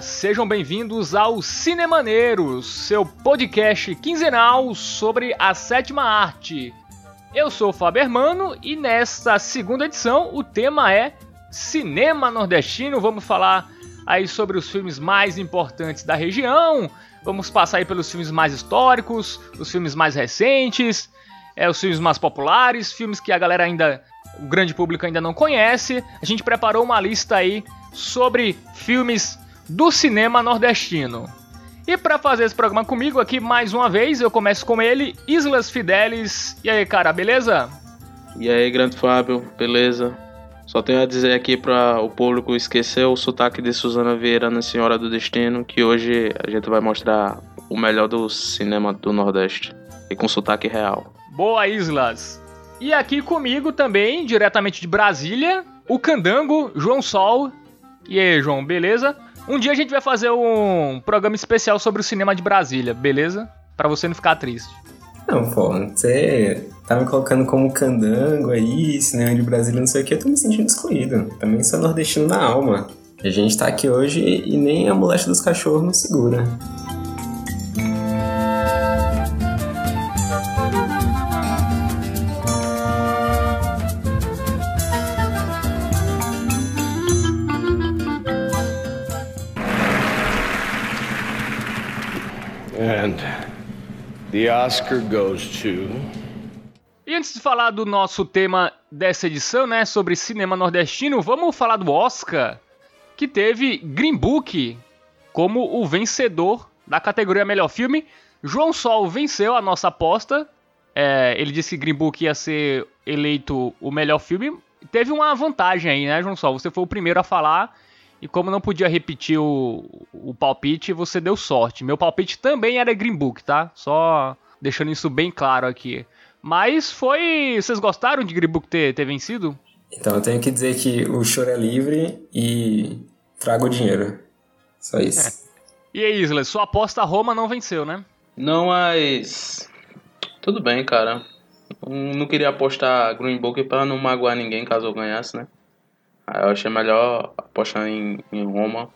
Sejam bem-vindos ao Cinemaneiros, seu podcast quinzenal sobre a sétima arte. Eu sou o Fábio Hermano e nesta segunda edição o tema é Cinema Nordestino. Vamos falar aí sobre os filmes mais importantes da região, vamos passar aí pelos filmes mais históricos, os filmes mais recentes, é, os filmes mais populares, filmes que a galera ainda, o grande público ainda não conhece. A gente preparou uma lista aí sobre filmes do cinema nordestino. E para fazer esse programa comigo aqui mais uma vez, eu começo com ele, Islas Fidelis. E aí, cara, beleza? E aí, grande Fábio, beleza? Só tenho a dizer aqui para o público esquecer o sotaque de Suzana Vieira na Senhora do Destino, que hoje a gente vai mostrar o melhor do cinema do Nordeste e com sotaque real. Boa, Islas! E aqui comigo também, diretamente de Brasília, o candango João Sol. E aí, João, beleza? Um dia a gente vai fazer um programa especial sobre o cinema de Brasília, beleza? Para você não ficar triste. Não, pô, você tá me colocando como candango aí, cinema de Brasília, não sei o que, eu tô me sentindo excluído. Também sou nordestino na alma. A gente tá aqui hoje e nem a moléstia dos cachorros nos segura. The Oscar goes to. E antes de falar do nosso tema dessa edição, né, sobre cinema nordestino, vamos falar do Oscar, que teve Green Book como o vencedor da categoria Melhor Filme. João Sol venceu a nossa aposta. É, ele disse que Green Book ia ser eleito o melhor filme. Teve uma vantagem aí, né, João Sol? Você foi o primeiro a falar e como não podia repetir o, o palpite, você deu sorte. Meu palpite também era Green Book, tá? Só deixando isso bem claro aqui. Mas foi. Vocês gostaram de Green Book ter, ter vencido? Então eu tenho que dizer que o choro é livre e trago o dinheiro. Só isso. É. E aí, Isla, sua aposta Roma não venceu, né? Não, mas. Tudo bem, cara. Não queria apostar Green Book pra não magoar ninguém caso eu ganhasse, né? Eu achei melhor apostar em, em Roma.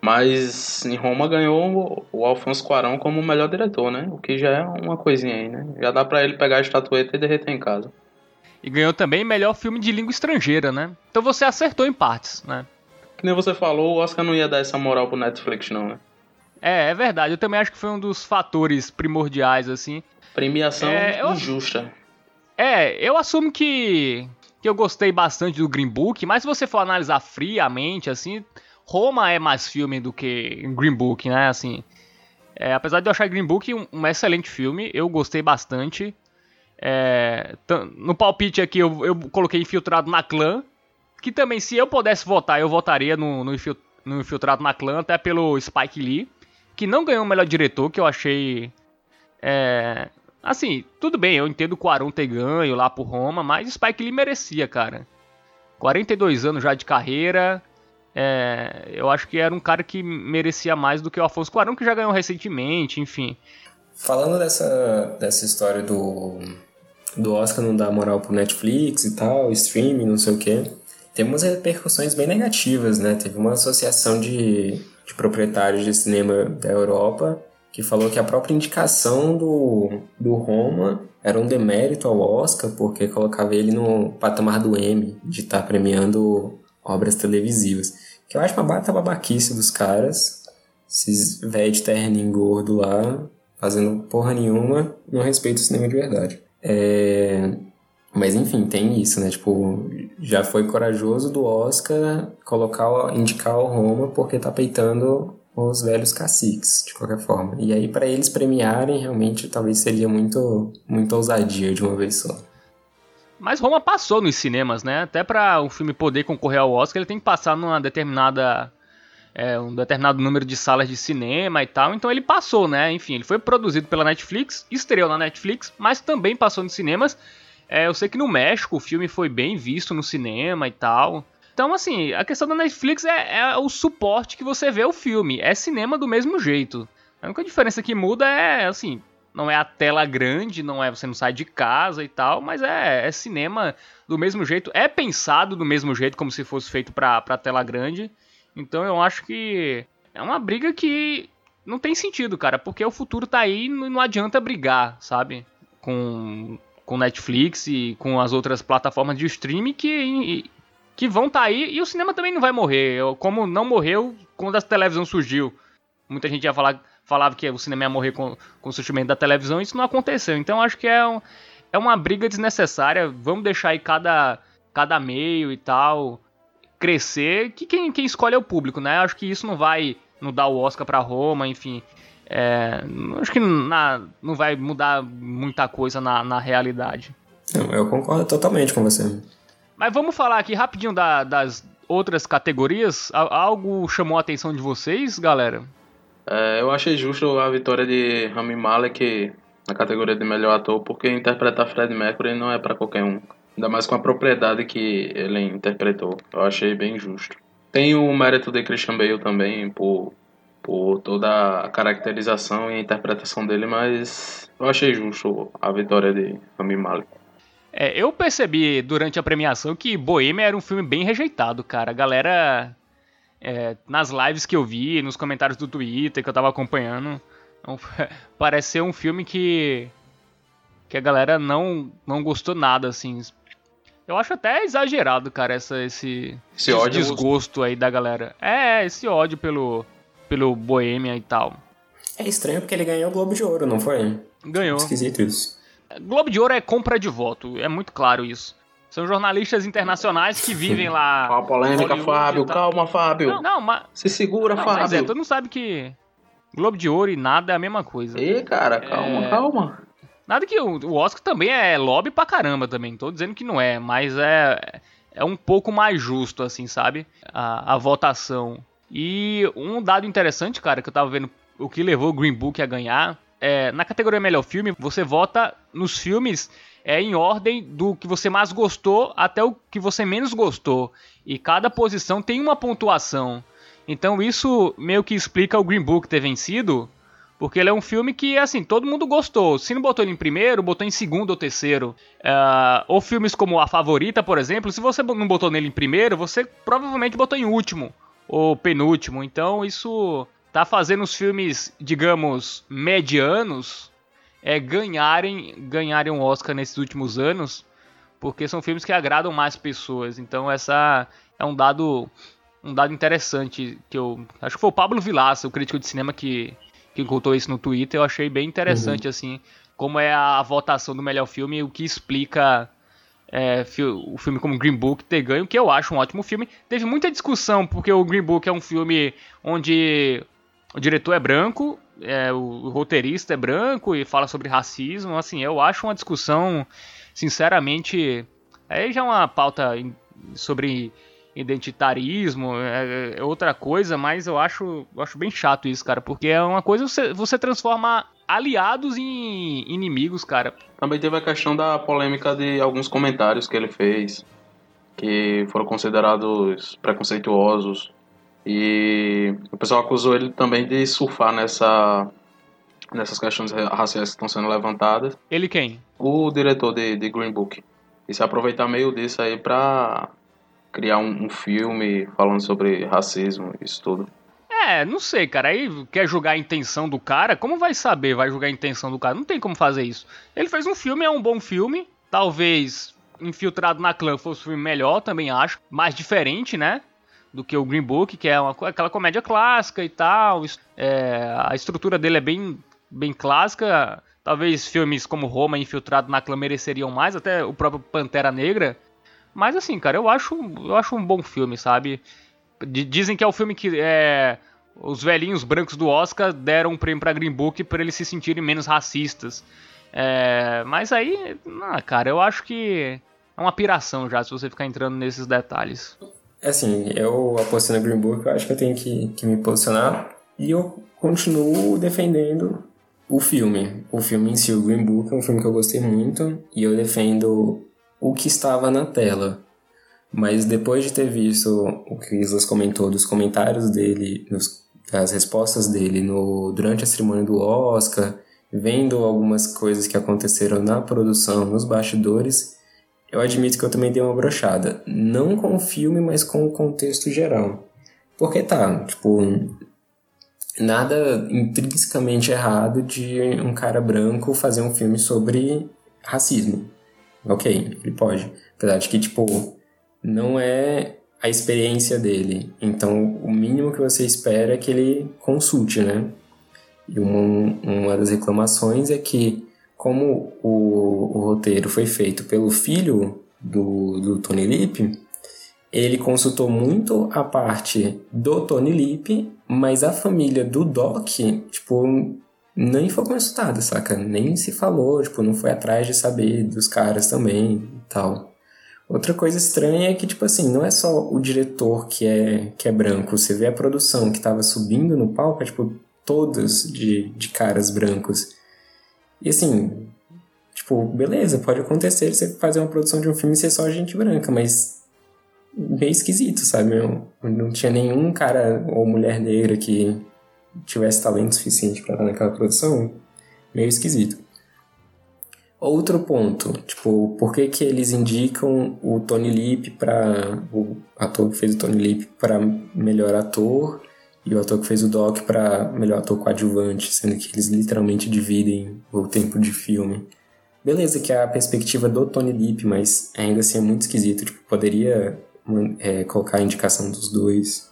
Mas em Roma ganhou o Alfonso Cuarón como o melhor diretor, né? O que já é uma coisinha aí, né? Já dá pra ele pegar a estatueta e derreter em casa. E ganhou também melhor filme de língua estrangeira, né? Então você acertou em partes, né? Que nem você falou, o Oscar não ia dar essa moral pro Netflix, não, né? É, é verdade. Eu também acho que foi um dos fatores primordiais, assim. Premiação é, eu... injusta. É, eu assumo que que eu gostei bastante do Green Book, mas se você for analisar friamente, assim, Roma é mais filme do que Green Book, né? Assim, é, apesar de eu achar Green Book um, um excelente filme, eu gostei bastante. É, no palpite aqui eu, eu, coloquei Infiltrado na Clã, que também, se eu pudesse votar, eu votaria no, no, no Infiltrado na Clã, até pelo Spike Lee, que não ganhou o melhor diretor, que eu achei é, Assim, tudo bem, eu entendo o Quaron ter ganho lá por Roma, mas Spike Lee merecia, cara. 42 anos já de carreira. É, eu acho que era um cara que merecia mais do que o Afonso Cuarón, que já ganhou recentemente, enfim. Falando dessa, dessa história do, do Oscar não dar moral pro Netflix e tal, streaming, não sei o quê, temos repercussões bem negativas, né? Teve uma associação de, de proprietários de cinema da Europa que falou que a própria indicação do, do Roma era um demérito ao Oscar, porque colocava ele no patamar do M, de estar tá premiando obras televisivas. Que eu acho uma bata babaquice dos caras, esses velho de terno gordo lá, fazendo porra nenhuma, não respeito o cinema de verdade. É... Mas enfim, tem isso, né? Tipo, já foi corajoso do Oscar colocar, indicar o Roma porque tá peitando os velhos caciques, de qualquer forma. E aí, para eles premiarem, realmente, talvez seria muito, muito ousadia de uma vez só. Mas Roma passou nos cinemas, né? Até para um filme poder concorrer ao Oscar, ele tem que passar numa determinada é, um determinado número de salas de cinema e tal. Então ele passou, né? Enfim, ele foi produzido pela Netflix, estreou na Netflix, mas também passou nos cinemas. É, eu sei que no México o filme foi bem visto no cinema e tal. Então, assim, a questão da Netflix é, é, o suporte que você vê o filme. É cinema do mesmo jeito. A única diferença que muda é, assim, não é a tela grande, não é você não sai de casa e tal, mas é, é cinema do mesmo jeito. É pensado do mesmo jeito, como se fosse feito pra, pra tela grande. Então eu acho que é uma briga que não tem sentido, cara, porque o futuro tá aí e não adianta brigar, sabe? Com, com Netflix e com as outras plataformas de streaming que, que vão tá aí e o cinema também não vai morrer. Como não morreu quando a televisão surgiu. Muita gente ia falar, falava que o cinema ia morrer com, com o surgimento da televisão, isso não aconteceu. Então acho que é, um, é uma briga desnecessária. Vamos deixar aí cada, cada meio e tal crescer, que quem, quem escolhe é o público, né? Acho que isso não vai não dar o Oscar para Roma, enfim. É, acho que na, não vai mudar muita coisa na, na realidade. Eu concordo totalmente com você. Mas vamos falar aqui rapidinho da, das outras categorias. Algo chamou a atenção de vocês, galera? É, eu achei justo a vitória de Rami Malek na categoria de melhor ator, porque interpretar Fred Mercury não é para qualquer um. Ainda mais com a propriedade que ele interpretou. Eu achei bem justo. Tem o mérito de Christian Bale também por, por toda a caracterização e a interpretação dele, mas eu achei justo a vitória de Rami Malek. É, eu percebi durante a premiação que Bohemia era um filme bem rejeitado, cara. A galera, é, nas lives que eu vi, nos comentários do Twitter que eu tava acompanhando, parece ser um filme que que a galera não não gostou nada, assim. Eu acho até exagerado, cara, essa, esse, esse, ódio desgosto aí da galera. É, esse ódio pelo, pelo Boêmia e tal. É estranho porque ele ganhou o Globo de Ouro, não foi? Ganhou. Esquisito isso. Globo de Ouro é compra de voto, é muito claro isso. São jornalistas internacionais que vivem lá. Calma, polêmica, Fábio. Calma, Fábio. Não, não, mas. Se segura, não, Fábio. Mas é, todo mundo sabe que Globo de Ouro e nada é a mesma coisa. Ih, cara, calma, é... calma. Nada que o, o Oscar também é lobby pra caramba também. Tô dizendo que não é, mas é, é um pouco mais justo, assim, sabe? A, a votação. E um dado interessante, cara, que eu tava vendo o que levou o Green Book a ganhar. É, na categoria Melhor Filme, você vota nos filmes é, em ordem do que você mais gostou até o que você menos gostou. E cada posição tem uma pontuação. Então isso meio que explica o Green Book ter vencido, porque ele é um filme que, assim, todo mundo gostou. Se não botou ele em primeiro, botou em segundo ou terceiro. Uh, ou filmes como A Favorita, por exemplo, se você não botou nele em primeiro, você provavelmente botou em último ou penúltimo. Então isso tá fazendo os filmes, digamos, medianos é, ganharem, ganharem um Oscar nesses últimos anos. Porque são filmes que agradam mais pessoas. Então essa é um dado um dado interessante que eu acho que foi o Pablo Vilaça, o crítico de cinema que que contou isso no Twitter, eu achei bem interessante, uhum. assim, como é a votação do melhor filme, o que explica é, o filme como Green Book ter ganho, que eu acho um ótimo filme. Teve muita discussão, porque o Green Book é um filme onde o diretor é branco, é, o, roteirista é branco e fala sobre racismo, assim, eu acho uma discussão, sinceramente, aí já é uma pauta sobre identitarismo, é, é, outra coisa, mas eu acho, eu acho bem chato isso, cara, porque é uma coisa você, você transforma aliados em inimigos, cara. Também teve a questão da polêmica de alguns comentários que ele fez, que foram considerados preconceituosos, e o pessoal acusou ele também de surfar nessa nessas questões raciais que estão sendo levantadas. Ele quem? O diretor de, de Green Book. E se aproveitar meio disso aí pra criar um, um filme falando sobre racismo, isso tudo. É, não sei, cara. Aí quer julgar a intenção do cara? Como vai saber? Vai julgar a intenção do cara? Não tem como fazer isso. Ele fez um filme, é um bom filme. Talvez Infiltrado na Clã fosse um filme melhor, também acho. Mais diferente, né? Do que o Green Book, que é uma, aquela comédia clássica e tal. É, a estrutura dele é bem, bem clássica. Talvez filmes como Roma Infiltrado na Clã mereceriam mais, até o próprio Pantera Negra mas assim, cara, eu acho, eu acho um bom filme, sabe? Dizem que é o filme que é, os velhinhos brancos do Oscar deram um prêmio pra Green Book para eles se sentirem menos racistas. É, mas aí, ah, cara, eu acho que é uma piração já se você ficar entrando nesses detalhes. É assim, eu apostei no Green Book, eu acho que eu tenho que, que me posicionar e eu continuo defendendo o filme. O filme em si, o Green Book, é um filme que eu gostei muito e eu defendo o que estava na tela. Mas depois de ter visto o que Islas comentou dos comentários dele, nos, das respostas dele no, durante a cerimônia do Oscar, vendo algumas coisas que aconteceram na produção, nos bastidores, eu admito que eu também dei uma brochada. Não com o filme, mas com o contexto geral. Porque tá, tipo, nada intrinsecamente errado de um cara branco fazer um filme sobre racismo. Ok, ele pode. Apesar de que, tipo, não é a experiência dele. Então, o mínimo que você espera é que ele consulte, né? E uma, uma das reclamações é que, como o, o roteiro foi feito pelo filho do, do Tony Lip, ele consultou muito a parte do Tony Lip, mas a família do Doc, tipo, nem foi consultada, saca? Nem se falou, tipo, não foi atrás de saber dos caras também e tal. Outra coisa estranha é que, tipo assim, não é só o diretor que é, que é branco. Você vê a produção que tava subindo no palco, é, tipo, todas de, de caras brancos. E assim, tipo, beleza, pode acontecer você fazer uma produção de um filme e ser só gente branca, mas meio esquisito, sabe? Não, não tinha nenhum cara ou mulher negra que tivesse talento suficiente para estar naquela produção. Meio esquisito. Outro ponto, tipo, por que que eles indicam o Tony Lip para o ator que fez o Tony Lip para melhor ator e o ator que fez o Doc para melhor ator coadjuvante, sendo que eles literalmente dividem o tempo de filme. Beleza que é a perspectiva do Tony Lip, mas ainda assim é muito esquisito, tipo, poderia é, colocar a indicação dos dois.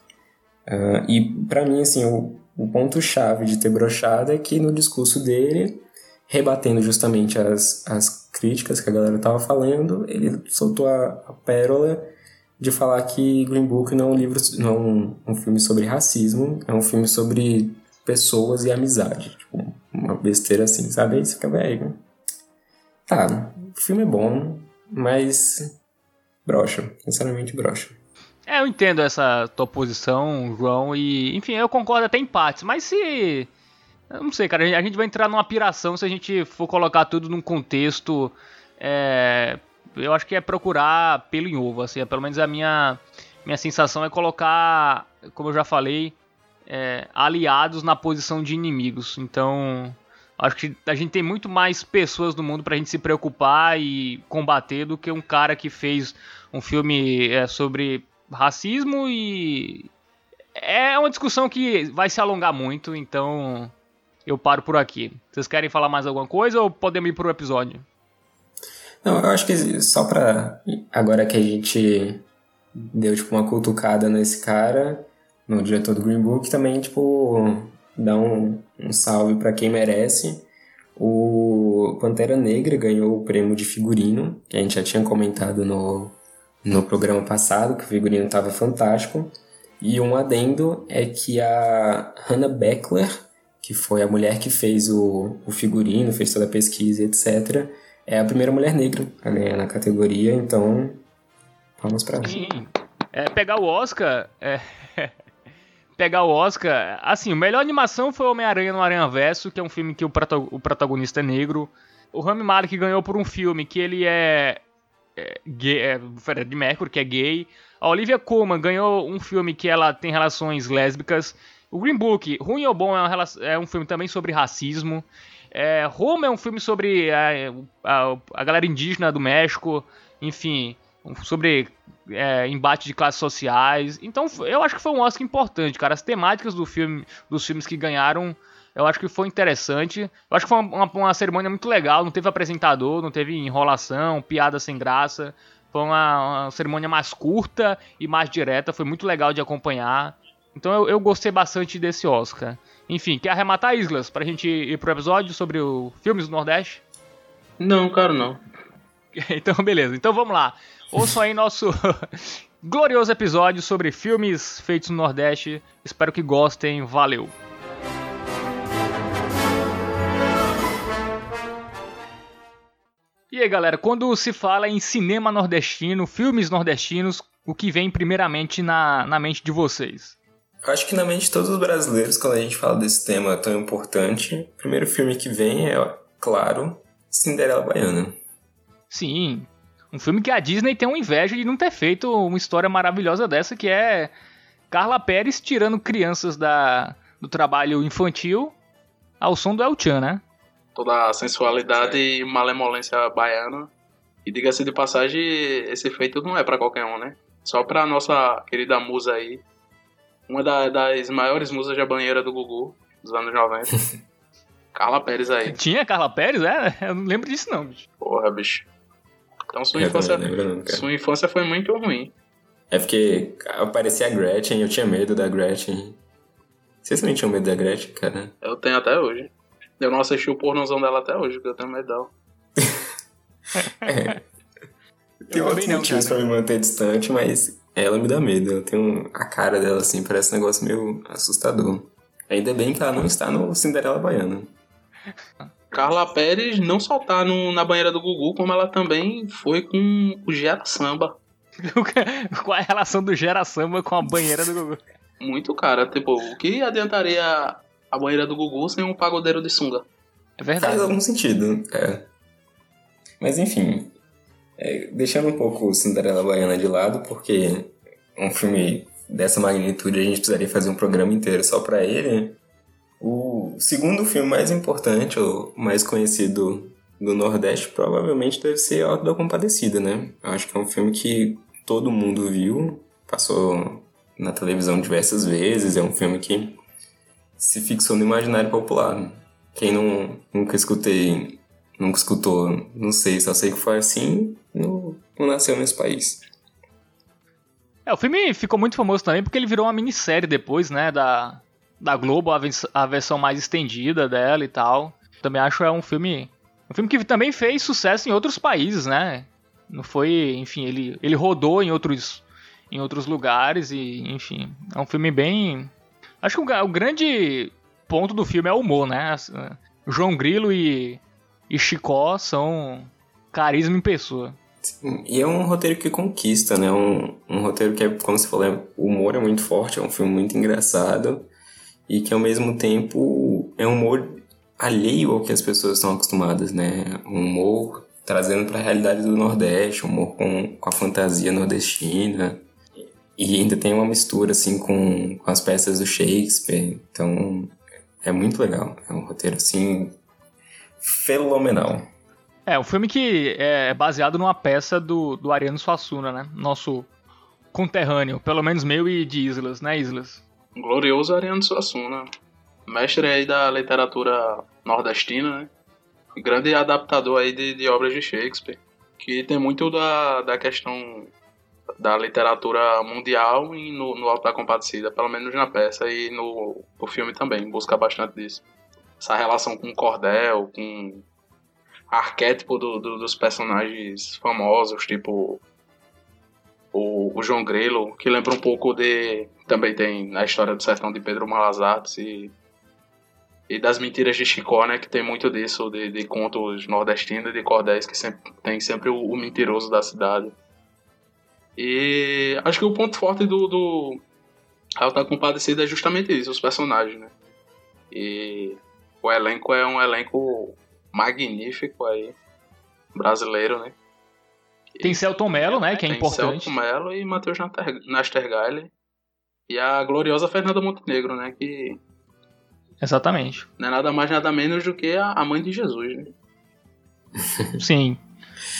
Uh, e para mim, assim, o, o ponto-chave de ter brochado é que no discurso dele, rebatendo justamente as, as críticas que a galera tava falando, ele soltou a, a pérola de falar que Green Book não é um livro, não é um, filme sobre racismo, é um filme sobre pessoas e amizade. Tipo, uma besteira assim, sabe? Aí você fica, velho. Tá, o filme é bom, mas brocha, sinceramente brocha. É, eu entendo essa tua posição, João, e enfim, eu concordo até em partes, mas se. Eu não sei, cara, a gente vai entrar numa piração se a gente for colocar tudo num contexto é, eu acho que é procurar pelo em ovo, assim, é, pelo menos a minha, minha sensação é colocar, como eu já falei, é, aliados na posição de inimigos. Então, acho que a gente tem muito mais pessoas no mundo pra gente se preocupar e combater do que um cara que fez um filme é, sobre racismo e é uma discussão que vai se alongar muito, então eu paro por aqui. Vocês querem falar mais alguma coisa ou podemos ir pro episódio? Não, eu acho que só pra. Agora que a gente deu, tipo, uma cutucada nesse cara, no diretor do Green Book, também, tipo, dar um, um salve para quem merece. O Pantera Negra ganhou o prêmio de figurino, que a gente já tinha comentado no, no programa passado, que o figurino estava fantástico. E um adendo é que a Hannah Beckler, que foi a mulher que fez o, o figurino, fez toda a pesquisa, etc., é a primeira mulher negra a ganhar na categoria, então vamos pra Sim. É, pegar o Oscar. É... pegar o Oscar. Assim, a melhor animação foi Homem-Aranha no Aranha Verso, que é um filme que o, o protagonista é negro. O Rami Malek ganhou por um filme que ele é. é, gay, é de Mercury, que é gay. A Olivia Colman ganhou um filme que ela tem relações lésbicas. O Green Book, Ruim ou Bom, é, uma, é um filme também sobre racismo. É, Roma é um filme sobre a, a, a galera indígena do México, enfim, sobre é, embate de classes sociais. Então eu acho que foi um Oscar importante, cara. As temáticas do filme, dos filmes que ganharam, eu acho que foi interessante. Eu acho que foi uma, uma, uma cerimônia muito legal. Não teve apresentador, não teve enrolação, piada sem graça. Foi uma, uma, cerimônia mais curta e mais direta. Foi muito legal de acompanhar. Então eu, eu gostei bastante desse Oscar. Enfim, quer arrematar, Islas, pra gente ir pro episódio sobre o filmes do Nordeste? Não, cara, não. então, beleza. Então vamos lá. Ouçam aí nosso glorioso episódio sobre filmes feitos no Nordeste. Espero que gostem. Valeu! E aí, galera, quando se fala em cinema nordestino, filmes nordestinos, o que vem primeiramente na, na mente de vocês? Acho que na mente de todos os brasileiros, quando a gente fala desse tema tão importante, o primeiro filme que vem é, claro, Cinderela Baiana. Sim, um filme que a Disney tem uma inveja de não ter feito uma história maravilhosa dessa, que é Carla Pérez tirando crianças da, do trabalho infantil ao som do El Chan, né? Toda a sensualidade e malemolência baiana. E diga-se de passagem, esse feito não é para qualquer um, né? Só pra nossa querida musa aí, Uma da- das maiores musas da banheira do Gugu, dos anos 90. Carla Pérez aí. Tinha Carla Pérez? É, eu não lembro disso não, bicho. Porra, bicho. Então sua Eu infância, lembro sua infância foi muito ruim. É porque aparecia a Gretchen, eu tinha medo da Gretchen. Vocês também tinham medo da Gretchen, cara? Eu tenho até hoje. Eu não assisti o pornozão dela até hoje, porque eu tenho medo dela. Tem Eu outros motivos pra me manter distante, mas ela me dá medo. Ela tem um, a cara dela assim, parece um negócio meio assustador. Ainda bem que ela não está no Cinderela Baiana. Carla Pérez não só tá no- na banheira do Gugu, como ela também foi com o Gera Samba. Qual é a relação do Gera Samba com a banheira do Gugu? Muito cara. Tipo, o que adiantaria a banheira do Gugu sem um pagodeiro de sunga? É Faz verdade. algum sentido, é. Mas enfim, é, deixando um pouco Cinderela Baiana de lado, porque um filme dessa magnitude a gente precisaria fazer um programa inteiro só pra ele. O segundo filme mais importante, ou mais conhecido do Nordeste, provavelmente deve ser Auto da Compadecida, né? Eu acho que é um filme que todo mundo viu, passou na televisão diversas vezes, é um filme que se fixou no imaginário popular. Quem não, nunca escutei, nunca escutou, não sei, só sei que foi assim, não, nasceu nesse país. É, o filme ficou muito famoso também porque ele virou uma minissérie depois, né, da, da Globo, a, a versão mais estendida dela e tal. Também acho é um filme, um filme que também fez sucesso em outros países, né? Não foi, enfim, ele, ele rodou em outros, em outros lugares e, enfim, é um filme bem... Acho que o, o grande ponto do filme é o humor, né? Eh, João Grilo e, e Chicó são carisma em pessoa. E é um roteiro que conquista, né? Um, um roteiro que é, como você falou, é- o humor é muito forte, é um filme muito engraçado e que ao mesmo tempo é um humor alheio ao que as pessoas estão acostumadas, né? Um humor trazendo para a realidade do Nordeste, um humor com, com a fantasia nordestina e ainda tem uma mistura assim com, com as peças do Shakespeare, então é muito legal, é um roteiro assim fenomenal. É, um filme que é baseado numa peça do, do Ariano Suassuna, né? Nosso conterrâneo, pelo menos meu e de Islas, né, Islas? Glorioso Ariano Suassuna. Mestre aí da literatura nordestina, né? Grande adaptador aí de, de obras de Shakespeare. Que tem muito da, da questão da literatura mundial e no, no Alto da Compadecida, pelo menos na peça e no, no filme também, busca bastante disso. Essa relação com o cordel, com arquétipo do- do- dos personagens famosos, tipo o, o João Grilo, que lembra um pouco de. Também tem a história do sertão de Pedro Malas Artes e. E das mentiras de Chicó, né? Que tem muito disso, de, de contos nordestinos e de cordéis, que sempre, tem sempre o, o mentiroso da cidade. E acho que o ponto forte do, do Alta Compadecida é justamente isso, os personagens, né? E o elenco é um elenco magnífico aí, brasileiro, né? Tem Celton Mello, né, que é Tem importante. Celto Mello e Matheus Naster- Nastergaile. E a gloriosa Fernanda Montenegro, né? Que Exatamente. não é nada mais nada menos do que a a mãe de Jesus, né? Sim.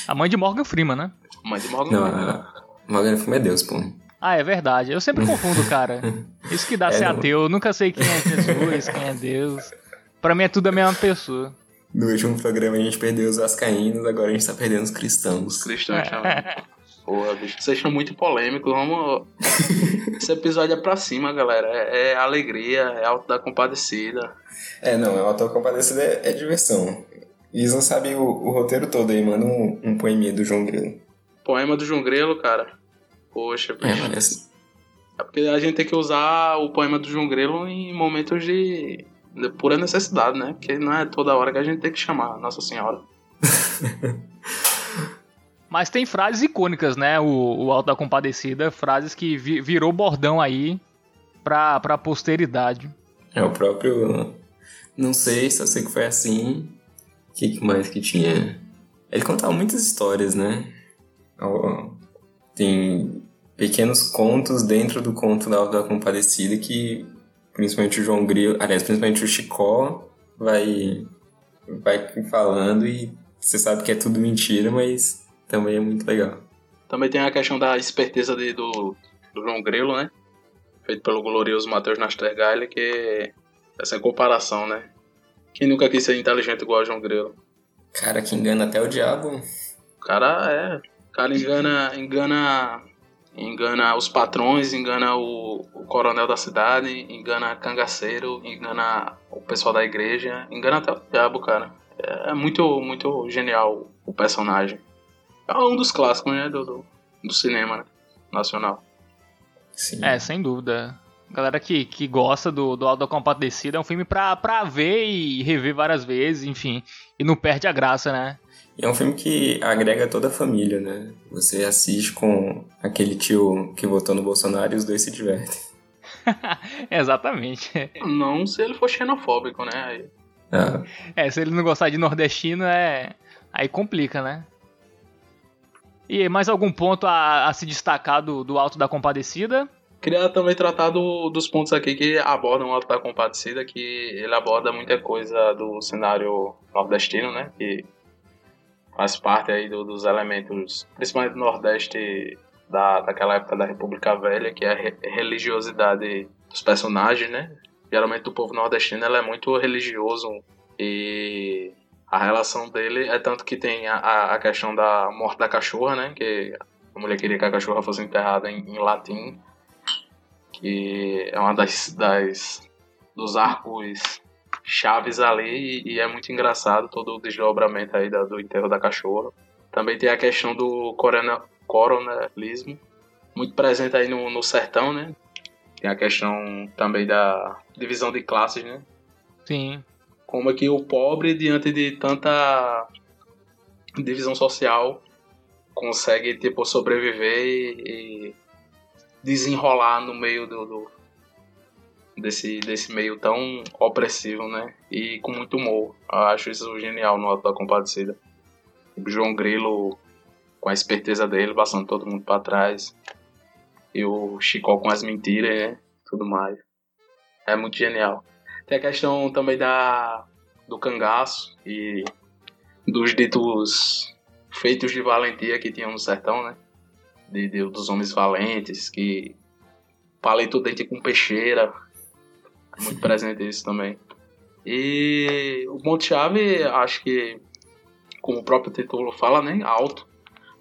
A mãe de Morgan Freeman, né? Mãe de Morgan Não, Freeman. a Morgan Freeman é Deus, pô. Ah, é verdade. Eu sempre confundo, cara. Isso que dá É, ser não. ateu. Eu nunca sei quem é Jesus, quem é Deus. Pra mim é tudo a mesma pessoa. No último programa a gente perdeu os vascaínos, agora a gente tá perdendo os cristãos. Cristãos também. Porra, bicho, vocês são muito polêmicos. Vamos. Esse episódio é pra cima, galera. É, é alegria, é alto da compadecida. É, não, o Auto Compadecida é, é diversão. Eles não sabem o, o roteiro todo aí, manda um, um poeminha do João Grilo. Poema do João Grilo, cara. Poxa, É, bicho. parece. É porque a gente tem que usar o poema do João Grilo em momentos de, de pura necessidade, né? Porque não é toda hora que a gente tem que chamar Nossa Senhora. Mas tem frases icônicas, né? O, o Alto da Compadecida. Frases que vi- virou bordão aí pra, pra posteridade. É o próprio. Não sei, só sei que foi assim. O que, que mais que tinha? Ele contava muitas histórias, né? Tem pequenos contos dentro do conto da Auto da Compadecida que principalmente o João Grilo, aliás, principalmente o Chicó vai, vai falando e você sabe que é tudo mentira, mas também é muito legal. Também tem a questão da esperteza de- do, do João Grilo, né? feito pelo glorioso Matheus Nastergaile, que é sem comparação, né? Quem nunca quis ser inteligente igual a João Grilo? Cara que engana até o diabo. O cara é. O cara engana, engana, engana os patrões, engana o, o coronel da cidade, engana cangaceiro, engana o pessoal da igreja, engana até o diabo, cara. É muito, muito genial o personagem. É um dos clássicos, né, do, do, do cinema né, nacional. Sim. É, sem dúvida. Galera que, que gosta do, do Alto da Compadecida é um filme pra, pra ver e rever várias vezes, enfim. E não perde a graça, né? E é um filme que agrega toda a família, né? Você assiste com aquele tio que votou no Bolsonaro e os dois se divertem. Exatamente. Não se ele for xenofóbico, né? Aí... Ah. É, se ele não gostar de nordestino, é. Aí complica, né? E mais algum ponto a, a se destacar do, do Alto da Compadecida? Queria também tratar do, dos pontos aqui que abordam o Alto da Compadecida, que ele aborda muita coisa do cenário nordestino, né? Que faz parte aí do, dos elementos, principalmente do Nordeste da, daquela época da República Velha, que é a re, religiosidade dos personagens, né? Geralmente o povo nordestino é muito religioso e a relação dele é tanto que tem a, a questão da morte da cachorra, né? Que a mulher queria que a cachorra fosse enterrada em, em latim que é uma das, das dos arcos chaves ali e, e, é muito engraçado todo o desdobramento aí da, do enterro da cachorra. Também tem a questão do corona, coronelismo, muito presente aí no, no sertão, né? Tem a questão também da divisão de classes, né? Sim. Como é que o pobre, diante de tanta divisão social, consegue, tipo, sobreviver e, e desenrolar no meio do, do, desse, desse meio tão opressivo, né? E com muito humor. Eu acho isso genial no Alto da Compadecida. O João Grilo, com a esperteza dele, passando todo mundo para trás. E o Chicó com as mentiras, né? Tudo mais. É muito genial. Tem a questão também da do cangaço e dos ditos feitos de valentia que tinham no sertão, né? de, de, dos homens valentes, que palito o dente com peixeira. Muito presente isso também. E o Monte-Chave, acho que, como o próprio título fala, né? Alto.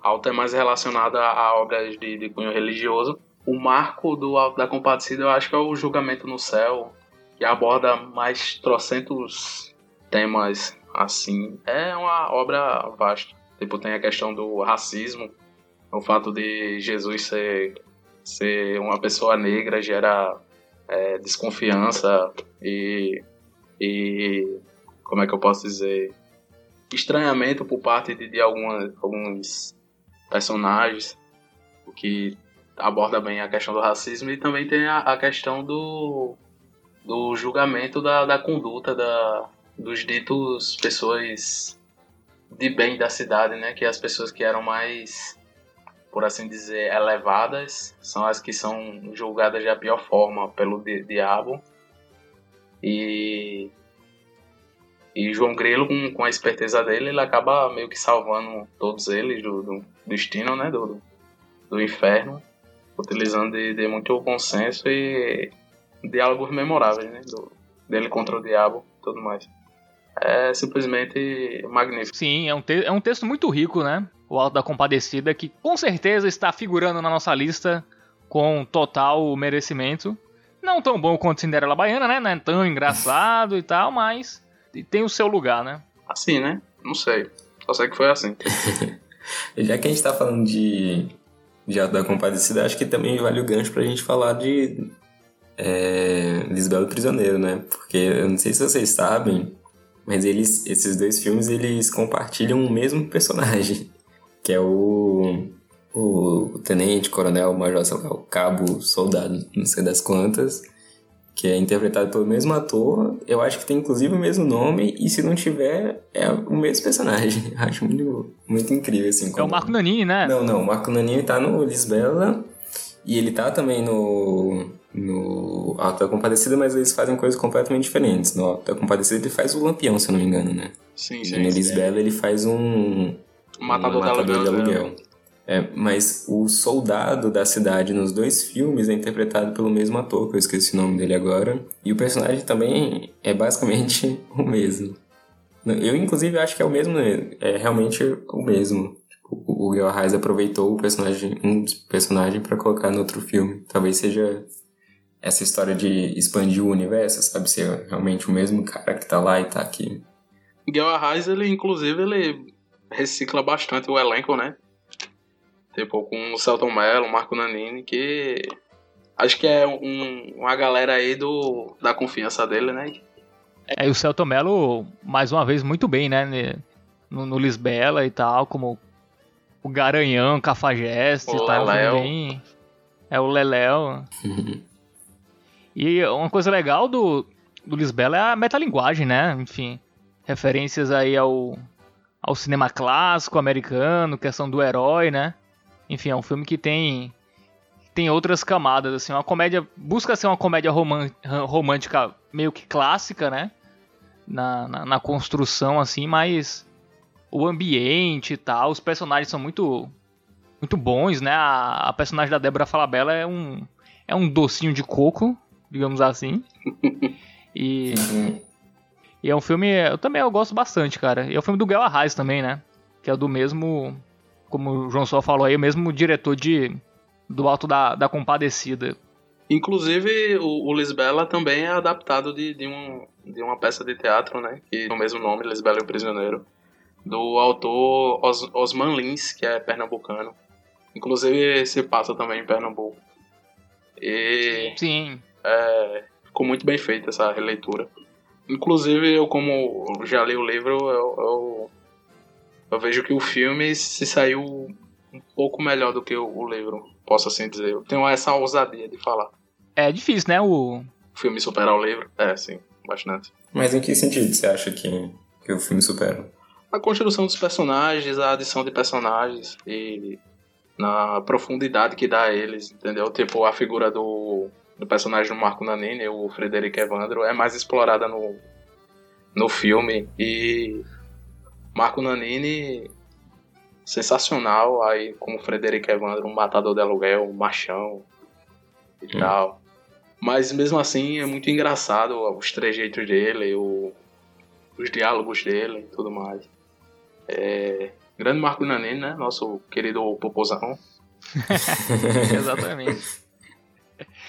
Alto é mais relacionado a obras de, de cunho religioso. O marco do Alto da Compadecida, eu acho que é o Julgamento no Céu, que aborda mais trocentos temas assim. É uma obra vasta. Tipo, tem a questão do racismo, o fato de Jesus ser, ser uma pessoa negra gera é, desconfiança e, e. Como é que eu posso dizer? Estranhamento por parte de, de alguns personagens, o que aborda bem a questão do racismo e também tem a, a questão do, do julgamento da, da conduta da, dos ditos pessoas de bem da cidade, né? Que é as pessoas que eram mais por assim dizer, elevadas são as que são julgadas da pior forma pelo di diabo. E, e João Grilo, com, com a esperteza dele, ele acaba meio que salvando todos eles do, do destino, né, do, do inferno, utilizando de, de muito bom senso e diálogos memoráveis, né, do, dele contra o diabo e tudo mais. É simplesmente magnífico. Sim, é um, é um texto muito rico, né? o Alto da Compadecida, que com certeza está figurando na nossa lista com total merecimento. Não tão bom quanto Cinderela Baiana, né? Não é tão engraçado e tal, mas tem o seu lugar, né? Assim, né? Não sei. Só sei que foi assim. Já que a gente tá falando de, de Alto da Compadecida, acho que também vale o gancho pra gente falar de é, Lisbelo Prisioneiro, né? Porque eu não sei se vocês sabem, mas eles, esses dois filmes eles compartilham o mesmo personagem que é o, o tenente, coronel, major, sei lá, o cabo, soldado, não sei das quantas, que é interpretado pelo mesmo ator. Eu acho que tem inclusive o mesmo nome, e se não tiver, é o mesmo personagem. Acho muito, muito incrível, assim. Como... É o Marco Nanini, né? Não, não, o Marco Nanini tá no Lisbela, e ele tá também no, no Alto da Compadecida, mas eles fazem coisas completamente diferentes. No Alto da Compadecida ele faz o Lampião, se eu não me engano, né? Sim, sim. E no Lisbela ele faz um Matador, um matador de aluguel. De aluguel. É, mas o soldado da cidade nos dois filmes é interpretado pelo mesmo ator, que eu esqueci o nome dele agora. E o personagem também é basicamente o mesmo. Eu, inclusive, acho que é o mesmo, é realmente o mesmo. Tipo, o Gil aproveitou o personagem, um dos personagens para colocar no outro filme. Talvez seja essa história de expandir o universo, sabe? Ser realmente o mesmo cara que tá lá e tá aqui. Gil Reis, ele, inclusive, ele recicla bastante o elenco, né? Tipo, com o Celton Mello, o Marco Nanini, que acho que é um, uma galera aí do, da confiança dele, né? É, e o Celton Mello, mais uma vez, muito bem, né? No, no Lisbela e tal, como o Garanhão, Cafajeste o e tal. Leléu. Bem, é o Leléu. e uma coisa legal do, do Lisbela é a metalinguagem, né? Enfim, referências aí ao, ao cinema clássico americano, questão do herói, né? Enfim, é um filme que tem tem outras camadas, assim, uma comédia busca ser uma comédia român- romântica meio que clássica, né? Na, na, na construção, assim, mas o ambiente e tal, os personagens são muito muito bons, né? A, a personagem da Débora Falabella é um é um docinho de coco, digamos assim. E, e é um filme, eu também eu gosto bastante, cara. E é o filme do Guel Arraes também, né? Que é do mesmo, como o João Sol falou aí, o mesmo diretor de do Alto da, da Compadecida. Inclusive, o, o Lisbela também é adaptado de, de, um, de uma peça de teatro, né? Que tem o mesmo nome, Lisbela e o Prisioneiro. Do autor Os, Osman Lins, que é pernambucano. Inclusive, se passa também em Pernambuco. E Sim, é, ficou muito bem feita essa releitura. Inclusive, eu como já li o livro, eu, eu, eu vejo que o filme se saiu um pouco melhor do que o, o livro, posso assim dizer. Eu tenho essa ousadia de falar. é difícil, né? O, O filme superar o livro? É, sim, bastante. Mas em que sentido você acha que, que o filme supera? A construção dos personagens, a adição de personagens e na profundidade que dá a eles, entendeu? Tipo, a figura do, do personagem do Marco Nanini, o Frederico Evandro, é mais explorada no, no filme e Marco Nanini sensacional aí como Frederico Evandro, um matador de aluguel, um machão e Hum. tal. Mas mesmo assim é muito engraçado os trejeitos dele, o, os diálogos dele e tudo mais. É, grande Marco Nanini, né? Nosso querido Popozão. exatamente.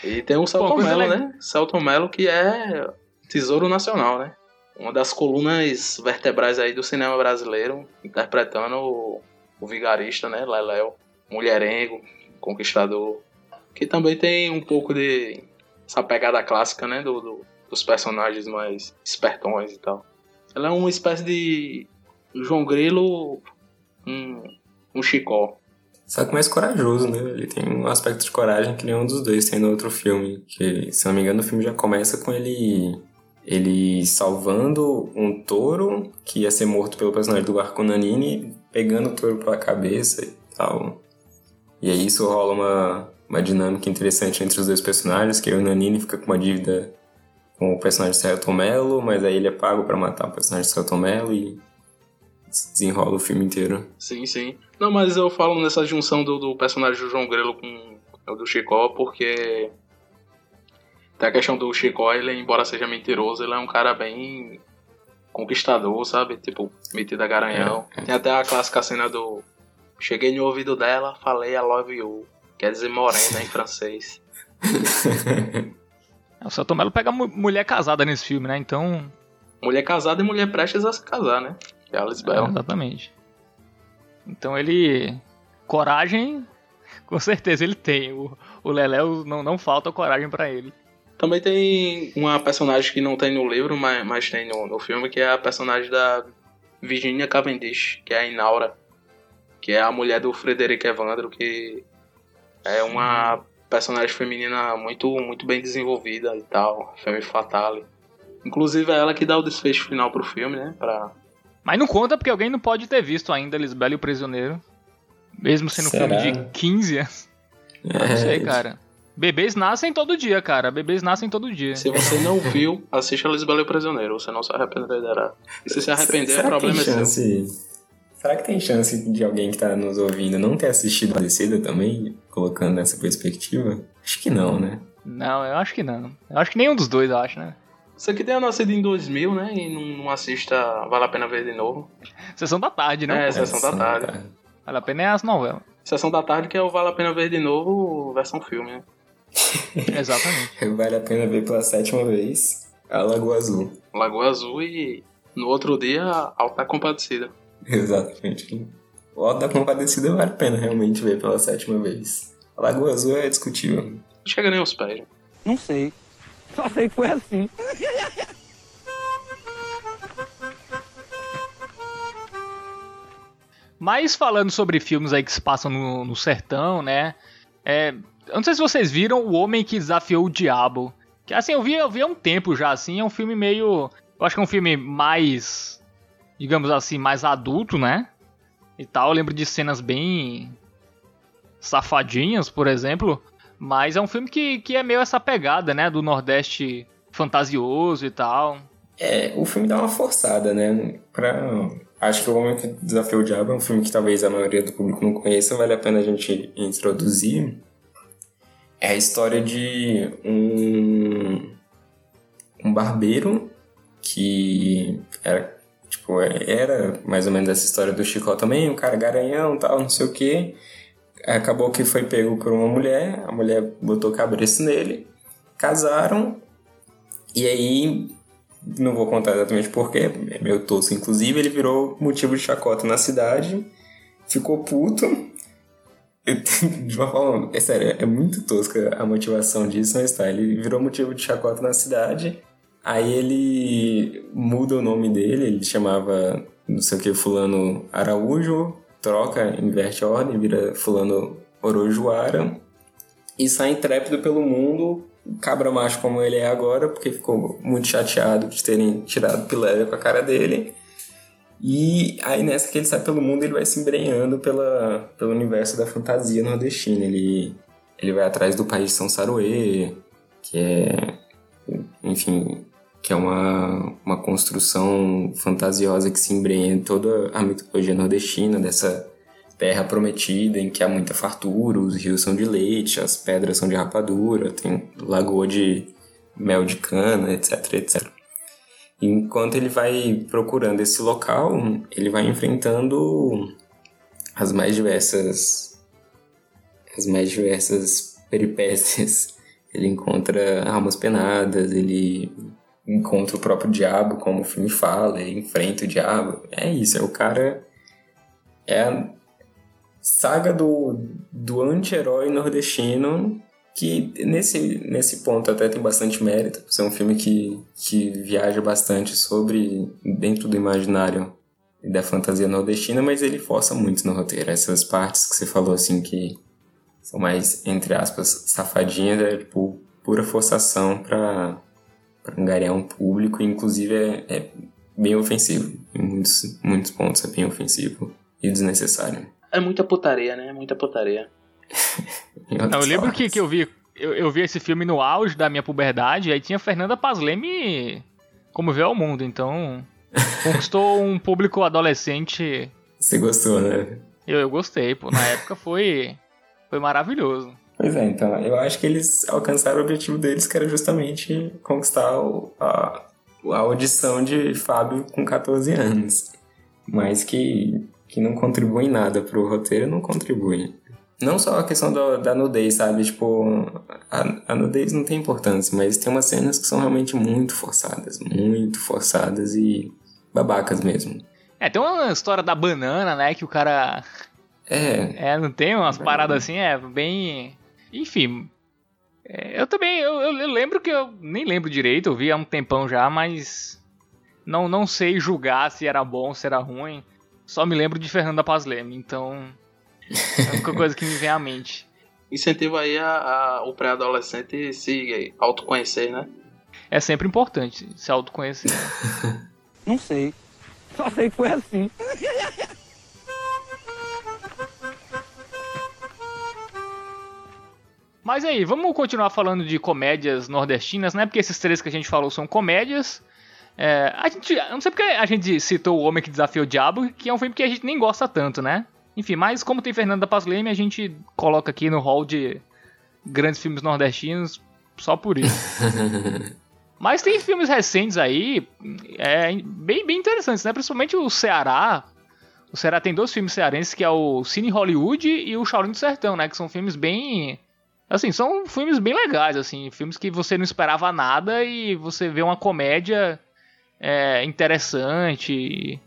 E tem o Celton Mello, né? Celton Mello que é tesouro nacional, né? Uma das colunas vertebrais aí do cinema brasileiro, interpretando o, o vigarista, né? Leléo, mulherengo, conquistador. Que também tem um pouco de essa pegada clássica, né? Do, do- dos personagens mais espertões e tal. Ela é uma espécie de João Grilo, um, um Chicó. Só que mais corajoso, né? Ele tem um aspecto de coragem que nenhum dos dois tem no outro filme. Que, se não me engano, o filme já começa com ele. Ele salvando um touro que ia ser morto pelo personagem do Arco Nanini, pegando o touro pela cabeça e tal. E aí isso rola uma, uma dinâmica interessante entre os dois personagens, que o Nanini fica com uma dívida com o personagem de Celton Mello, mas aí ele é pago pra matar o personagem de Celton Mello e desenrola o filme inteiro. Sim, sim. Não, mas eu falo nessa junção do, do personagem do João Grilo com o do Chicó, porque tem a questão do Chicó, ele, embora seja mentiroso, ele é um cara bem conquistador, sabe? Tipo, metido a garanhão. Tem até a clássica cena do Cheguei no ouvido dela, falei I love you. Quer dizer morena em francês. O Celton Mello pega mu- mulher casada nesse filme, né? Então, Mulher casada e mulher prestes a se casar, né? É a Alice é, Bell. exatamente. Então ele coragem, com certeza ele tem. O, o Leléu não não falta coragem pra ele. Também tem uma personagem que não tem no livro, mas, mas tem no, no filme, que é a personagem da Virginia Cavendish, que é a Inaura, que é a mulher do Frederico Evandro, que é uma personagem feminina muito, muito bem desenvolvida e tal, femme fatale. Inclusive é ela que dá o desfecho final pro filme, né? Pra... Mas não conta porque alguém não pode ter visto ainda Lisbela e o Prisioneiro. Mesmo sendo um Será? filme de 15 anos. É, Não sei, cara. Bebês nascem todo dia, cara. Bebês nascem todo dia. Se você não viu, assista a Lisbela e o Prisioneiro, você não se arrependerá. E se se arrepender, Será o problema que é tem seu. chance, Será que tem chance de alguém que tá nos ouvindo não ter assistido a descida também, colocando nessa perspectiva? Acho que não, né? Não, eu acho que não. Eu acho que nenhum dos dois, eu acho, né? Isso aqui tem nascido em 2000, né? E não, não assista Vale a Pena Ver de novo. Sessão da tarde, né? É, Sessão da Tarde. Vale a pena é as novelas. Sessão da Tarde que é o Vale a Pena Ver de novo versão filme, né? Exatamente. vale a pena ver pela sétima vez a Lagoa Azul. Lagoa Azul e no outro dia Alta Compadecida. Exatamente. O Alto da Compadecida vale a pena realmente ver pela sétima vez. A Lagoa Azul é discutível. Não chega nem aos pés. Não sei. Só sei que foi assim. Mas falando sobre filmes aí que se passam no, no sertão, né? É, eu não sei se vocês viram O Homem que Desafiou o Diabo. Que assim, eu vi, eu vi há um tempo já, assim, é um filme meio. Eu acho que é um filme mais. Digamos assim, mais adulto, né? E tal. Eu lembro de cenas bem. safadinhas, por exemplo. Mas é um filme que, que é meio essa pegada, né? Do Nordeste fantasioso e tal. É, o filme dá uma forçada, né? Pra... Acho que o Homem que Desafiou o Diabo é um filme que talvez a maioria do público não conheça, vale a pena a gente introduzir. É a história de um, um barbeiro que era, tipo, era mais ou menos essa história do Chicó também, um cara garanhão tal, não sei o que. Acabou que foi pego por uma mulher, a mulher botou cabresto nele, casaram, e aí não vou contar exatamente porquê, é meio tosco. Inclusive, ele virou motivo de chacota na cidade, ficou puto. De uma forma, é sério, é muito tosca a motivação disso, mas tá. Ele virou motivo de chacota na cidade, aí ele muda o nome dele, ele chamava, não sei o que, Fulano Araújo, troca, inverte a ordem, vira Fulano Orojuara, e sai intrépido pelo mundo cabra macho como ele é agora, porque ficou muito chateado de terem tirado Piléria com a cara dele. E aí nessa que ele sai pelo mundo, ele vai se embrenhando pela, pelo universo da fantasia nordestina. Ele, ele vai atrás do país São Saruê, que é, enfim, que é uma, uma construção fantasiosa que se embrenha em toda a mitologia nordestina, dessa terra prometida em que há muita fartura, os rios são de leite, as pedras são de rapadura, tem lagoa de mel de cana, etc, etc. Enquanto ele vai procurando esse local, ele vai enfrentando as mais diversas as mais diversas peripécias. Ele encontra almas penadas, ele encontra o próprio diabo, como o filme fala, ele enfrenta o diabo. É isso, é o cara é a saga do, do anti-herói nordestino que nesse, nesse ponto até tem bastante mérito, por ser um filme que, que viaja bastante sobre dentro do imaginário da fantasia nordestina, mas ele força muito no roteiro. Essas partes que você falou assim que são mais, entre aspas, safadinhas, é tipo pura forçação para angariar um público, inclusive é, é bem ofensivo. Em muitos, muitos pontos é bem ofensivo e desnecessário. É muita putaria, né? É muita putaria. Não, eu lembro que, que eu vi eu, eu vi esse filme no auge da minha puberdade, aí tinha Fernanda Pasleme como veio ao mundo, então conquistou um público adolescente. Você gostou, né? Eu, eu gostei, pô. Na época foi, foi maravilhoso. Pois é, então, eu acho que eles alcançaram o objetivo deles, que era justamente conquistar o, a, a audição de Fábio com 14 anos. Mas que, que não contribui em nada pro roteiro, não contribui. Não só a questão da, da nudez, sabe? Tipo, a, a nudez não tem importância, mas tem umas cenas que são realmente muito forçadas. Muito forçadas e babacas mesmo. É, tem uma história da banana, né? Que o cara. É. É, não tem umas paradas assim, é bem. Enfim. É, eu também. Eu, eu, eu lembro que eu nem lembro direito, eu vi há um tempão já, mas. Não, não sei julgar se era bom, se era ruim. Só me lembro de Fernanda Pasleme, então. É a única coisa que me vem à mente. Incentiva aí a, a- o pré-adolescente se autoconhecer, né? É sempre importante se autoconhecer. Não sei. Só sei que foi assim. Mas aí, vamos continuar falando de comédias nordestinas, né? Porque esses três que a gente falou são comédias. É, a gente, eu não sei porque a gente citou O Homem que Desafiou o Diabo, que é um filme que a gente nem gosta tanto, né? Enfim, mas como tem Fernanda Paz Leme, a gente coloca aqui no hall de grandes filmes nordestinos só por isso. mas tem filmes recentes aí, é, bem, bem interessantes, né? Principalmente o Ceará. O Ceará tem dois filmes cearenses, que é o Cine Hollywood e o Shaolin do Sertão, né? Que são filmes bem... Assim, são filmes bem legais, assim. Filmes que você não esperava nada e você vê uma comédia é, interessante.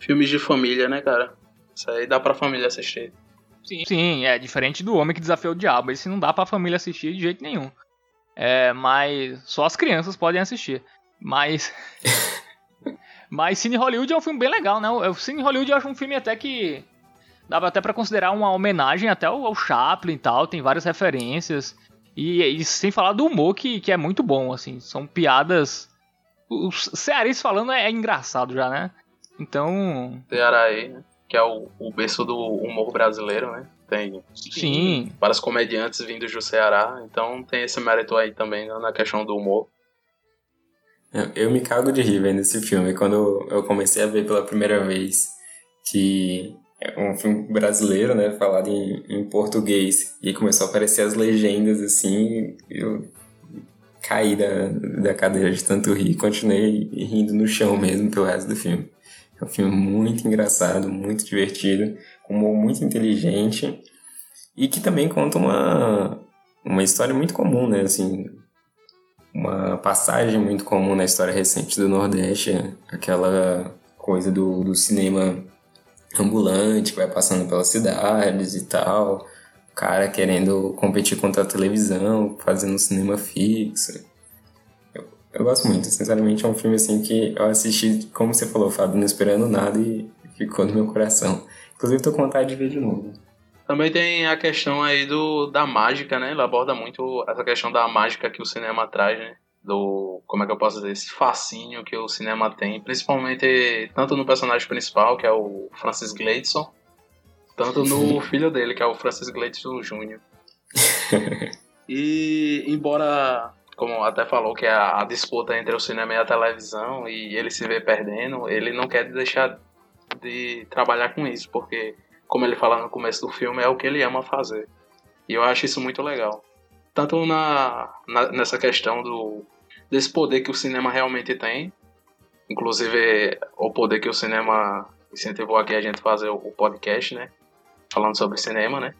Filmes de família, né, cara? Isso aí dá pra família assistir. Sim, sim, é diferente do Homem que Desafiou o Diabo. Esse não dá pra família assistir de jeito nenhum. É, mas só as crianças podem assistir. Mas. mas Cine Hollywood é um filme bem legal, né? O Cine Hollywood eu acho um filme até que. Dá até para considerar uma homenagem até ao, Chaplin e tal. Tem várias referências. E, e sem falar do humor que, que é muito bom, assim. São piadas. O cearense falando é, é engraçado já, né? Então. Ceará aí, que é o, o berço do humor brasileiro, né? Tem Sim. vários comediantes vindos do Ceará, então tem esse mérito aí também né, na questão do humor. Eu, eu me cago de rir vendo esse filme. Quando eu comecei a ver pela primeira vez que é um filme brasileiro, né, falado em, em português, e começou a aparecer as legendas assim, eu caí da, da cadeira de tanto rir, continuei rindo no chão mesmo pelo resto do filme. É um filme muito engraçado, muito divertido, com um humor muito inteligente e que também conta uma, uma história muito comum, né? Assim, uma passagem muito comum na história recente do Nordeste, aquela coisa do, do cinema ambulante que vai passando pelas cidades e tal, o cara querendo competir contra a televisão, fazendo um cinema fixo. Eu gosto muito, sinceramente é um filme assim que eu assisti, como você falou, Fábio, não esperando nada e ficou no meu coração. Inclusive tô com vontade de ver de novo. Também tem a questão aí do, da mágica, né? Ele aborda muito essa questão da mágica que o cinema traz, né? Do, como é que eu posso dizer, esse fascínio que o cinema tem, principalmente tanto no personagem principal, que é o Francis Gleidson, tanto no filho dele, que é o Francis Gleidson Jr. e embora como até falou, que é a, a, disputa entre o cinema e a televisão, e ele se vê perdendo, ele não quer deixar de trabalhar com isso, porque, como ele fala no começo do filme, é o que ele ama fazer. E eu acho isso muito legal. Tanto na, na nessa questão do desse poder que o cinema realmente tem, inclusive o poder que o cinema incentivou aqui a gente fazer o podcast, né? Falando sobre cinema, né?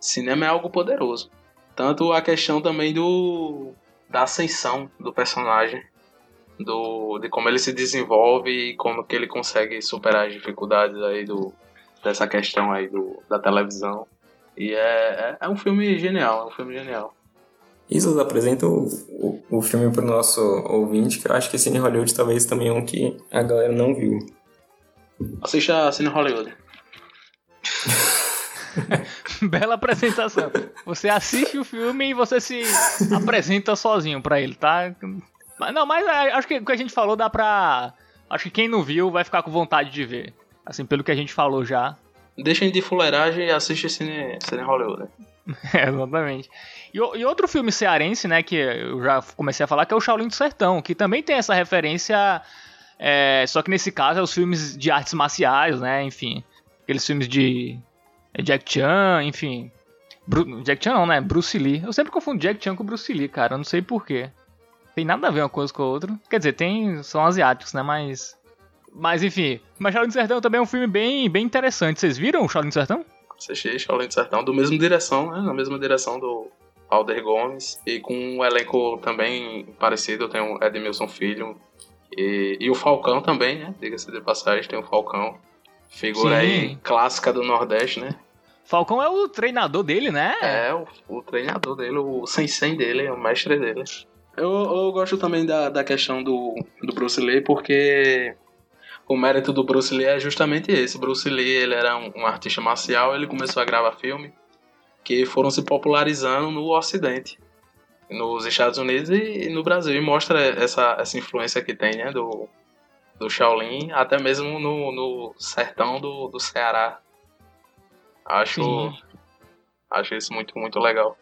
Cinema é algo poderoso. Tanto a questão também do da ascensão do personagem, do, de como ele se desenvolve e como que ele consegue superar as dificuldades aí do, dessa questão aí do, da televisão. E é, é, é um filme genial, é um filme genial. Isso apresenta o, o, o filme pro nosso ouvinte, que eu acho que Cine Hollywood talvez também é um que a galera não viu. Assista Cine Hollywood. Bela apresentação. Você assiste o filme e você se apresenta sozinho pra ele, tá? Mas não, mas é, acho que o que a gente falou dá pra. Acho que quem não viu vai ficar com vontade de ver. Assim, pelo que a gente falou já. Deixem de fuleiragem e assiste Cine, Cine Hollywood. É, exatamente. E, e, outro filme cearense, né, que eu já comecei a falar, que é o Shaolin do Sertão, que também tem essa referência. É, só que nesse caso é os filmes de artes marciais, né? Enfim. Aqueles filmes de é Jack Chan, enfim. Bru Jack Chan não, né? Bruce Lee. Eu sempre confundo Jack Chan com Bruce Lee, cara. Eu não sei porquê. Tem nada a ver uma coisa com a outra. Quer dizer, tem. São asiáticos, né? Mas. Mas enfim. Mas Shaolin do Sertão também é um filme bem, bem interessante. Vocês viram o Shaolin do Sertão? Assisti Shaolin do Sertão, do mesmo direção, né? Na mesma direção do Alder Gomes. E com um elenco também parecido. Tem o Edmilson Filho. E, e o Falcão também, né? Diga-se de passagem, tem o Falcão. Figura Sim. aí clássica do Nordeste, né? Falcão é o treinador dele, né? É, o, o treinador dele, o sensei dele, o mestre dele. Eu, eu gosto também da, da questão do, do Bruce Lee, porque o mérito do Bruce Lee é justamente esse. Bruce Lee, ele era um, um artista marcial, ele começou a gravar filme que foram se popularizando no Ocidente, nos Estados Unidos e, e no Brasil. E mostra essa, essa influência que tem, né, do, do Shaolin, até mesmo no, no sertão do, do Ceará, Acho, acho isso muito, muito legal.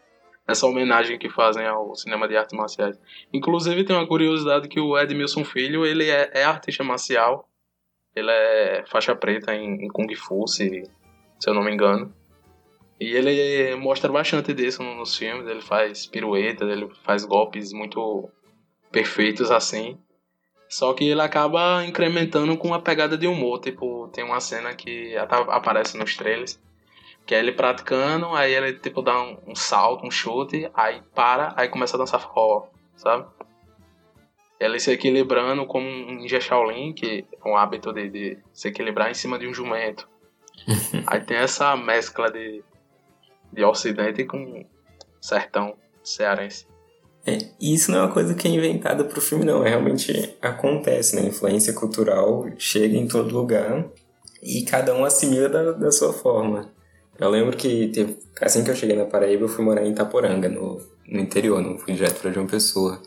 essa homenagem que fazem ao cinema de artes marciais. Inclusive tem uma curiosidade que o Edmilson Filho, ele é, é artista marcial, ele é faixa preta em, em Kung Fu, se, se eu não me engano. E ele mostra bastante disso nos filmes, ele faz piruetas, ele faz golpes muito perfeitos assim. Só que ele acaba incrementando com uma pegada de humor, tipo, tem uma cena que aparece nos trailers, que é ele praticando, aí ele tipo dá um, um salto, um chute, aí para, aí começa a dançar forró, sabe? Ele se equilibrando como um ninja Shaolin, que é um hábito de, de se equilibrar em cima de um jumento. aí tem essa mescla de, de ocidente com sertão cearense. É, isso não é uma coisa que é inventada pro filme, não. É, realmente acontece, né? A influência cultural chega em todo lugar e cada um assimila da, da sua forma. Eu lembro que teve, assim que eu cheguei na Paraíba, eu fui morar em Itaporanga, no, no interior, não fui direto pra João Pessoa.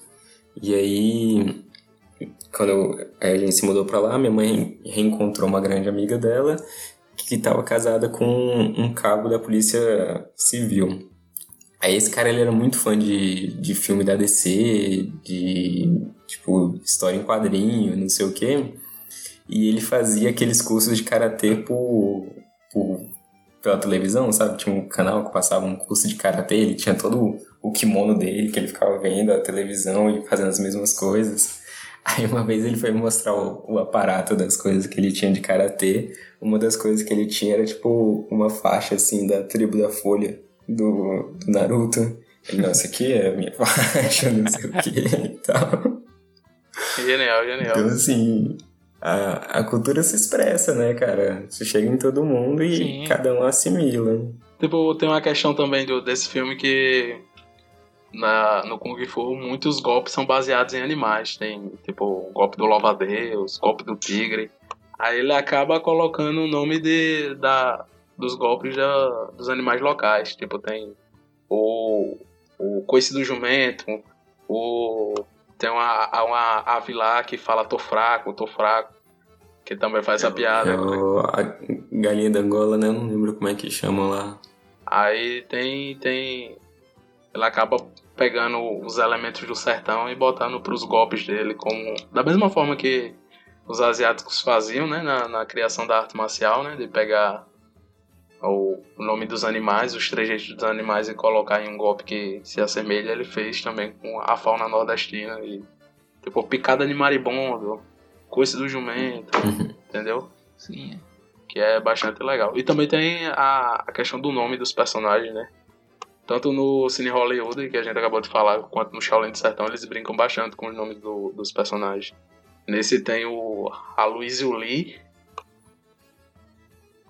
E aí, quando eu, a gente se mudou pra lá, minha mãe reencontrou uma grande amiga dela que estava casada com um cabo da polícia civil. Aí esse cara ele era muito fã de, de filme da DC, de tipo história em quadrinho, não sei o quê. E ele fazia aqueles cursos de karatê por, por pela televisão, sabe? Tinha um canal que passava um curso de karatê, ele tinha todo o kimono dele que ele ficava vendo a televisão e fazendo as mesmas coisas. Aí uma vez ele foi mostrar o, o aparato das coisas que ele tinha de karatê. Uma das coisas que ele tinha era tipo uma faixa assim da tribo da Folha do, do Naruto. Ele, não, isso aqui é a minha faixa, não sei o que e tal. Genial, genial. Então, assim, a, a cultura se expressa, né, cara? Você chega em todo mundo e Sim. cada um assimila. Tipo, tem uma questão também do, desse filme que na, no Kung Fu muitos golpes são baseados em animais. Tem, tipo, o golpe do louva-a-Deus, golpe do tigre. Aí ele acaba colocando o nome de, da, dos golpes da, dos animais locais. Tipo, tem o, o coice do jumento, o, tem uma, uma ave lá que fala tô fraco, tô fraco, que também faz essa piada. É o, a galinha da Angola, né? Não lembro como é que chamam lá. Aí tem, tem... Ela acaba pegando os elementos do sertão e botando para os golpes dele, como da mesma forma que os asiáticos faziam, né, na, na criação da arte marcial, né, de pegar o nome dos animais, os trejeitos dos animais e colocar em um golpe que se assemelha, ele fez também com a fauna nordestina e tipo picada de maribondo, coice do jumento, uhum. entendeu? Sim. Que é bastante legal. E também tem a, a questão do nome dos personagens, né? Tanto no Cine Hollywood, que a gente acabou de falar, quanto no Shaolin do Sertão, eles brincam bastante com os nomes do, dos personagens. Nesse tem o Aloysio Lee,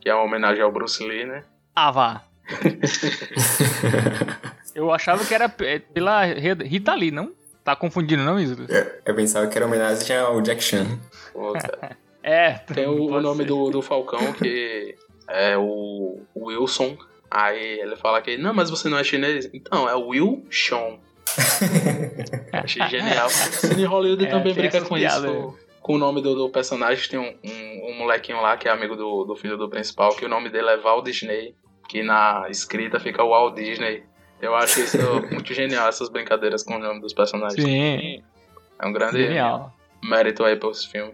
que é uma homenagem ao Bruce Lee, né? Ah, vá. eu achava que era pela Rita Lee, não? Tá confundindo, não, Isidro? É, eu pensava que era homenagem ao Jack Chan. é. Tem o, o nome do, do Falcão, que é o Wilson. Aí ele fala que, não, mas você não é chinês? Então, é Will Sean. Achei genial. Cine Hollywood é, também brinca com isso com o nome do, do personagem. Tem um, um, um, molequinho lá que é amigo do, do filho do principal, que o nome dele é Walt Disney, que na escrita fica Walt Disney. Eu acho isso muito genial, essas brincadeiras com o nome dos personagens. Sim. É um grande genial. mérito aí para esse filme.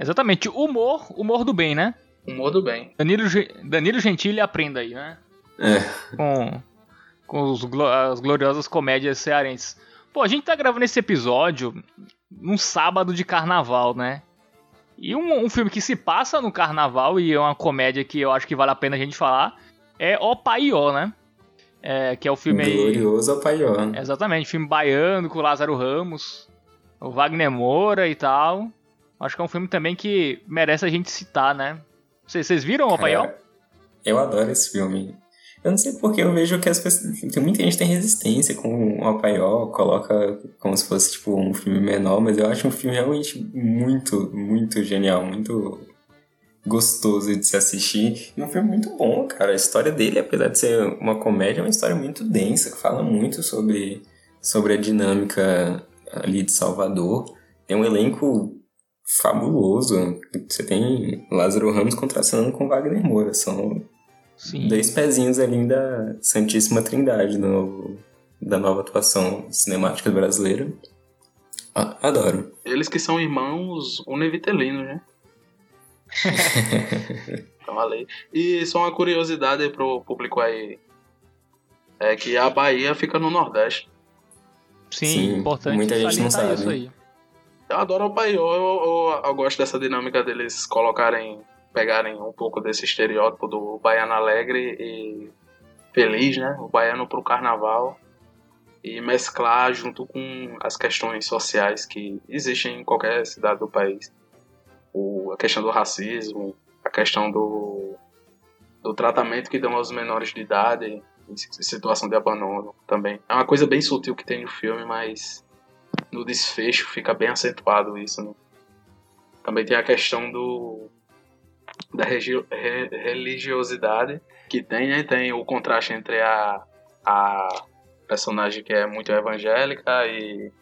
Exatamente. Humor, humor do bem, né? Humor do bem. Danilo, Danilo Gentili aprenda aí, né? É. Com, com os, as gloriosas comédias cearenses. Pô, a gente tá gravando esse episódio num sábado de carnaval, né? E um, um, filme que se passa no carnaval e é uma comédia que eu acho que vale a pena a gente falar é O Paió, né? É, que é o filme Glorioso O Paió. Exatamente, filme baiano com o Lázaro Ramos, o Wagner Moura e tal. Acho que é um filme também que merece a gente citar, né? Vocês, viram O Paió? eu adoro esse filme. Eu não sei porque eu vejo que as pessoas. Que muita gente tem resistência com o Apaió, coloca como se fosse tipo um filme menor, mas eu acho um filme realmente muito, muito genial, muito gostoso de se assistir. E um filme muito bom, cara. A história dele, apesar de ser uma comédia, é uma história muito densa, que fala muito sobre, sobre a dinâmica ali de Salvador. Tem um elenco fabuloso. Você tem Lázaro Ramos contracenando com Wagner Moura. São Sim. Dois pezinhos ali da Santíssima Trindade no, da nova atuação cinemática brasileira. Adoro. Eles que são irmãos univitelinos, né? então, ali. E só uma curiosidade pro público aí. É que a Bahia fica no Nordeste. Sim, Sim importante muita gente não sabe. isso aí. Eu adoro o Bahia, eu, eu, eu, gosto dessa dinâmica deles colocarem, pegarem um pouco desse estereótipo do baiano alegre e feliz, né? O baiano pro carnaval e mesclar junto com as questões sociais que existem em qualquer cidade do país. O, a questão do racismo, a questão do, do tratamento que dão aos menores de idade em situação de abandono também. É uma coisa bem sutil que tem no filme, mas no desfecho fica bem acentuado isso. Né? Também tem a questão do da religiosidade que tem, né? Tem o contraste entre a, a personagem que é muito evangélica e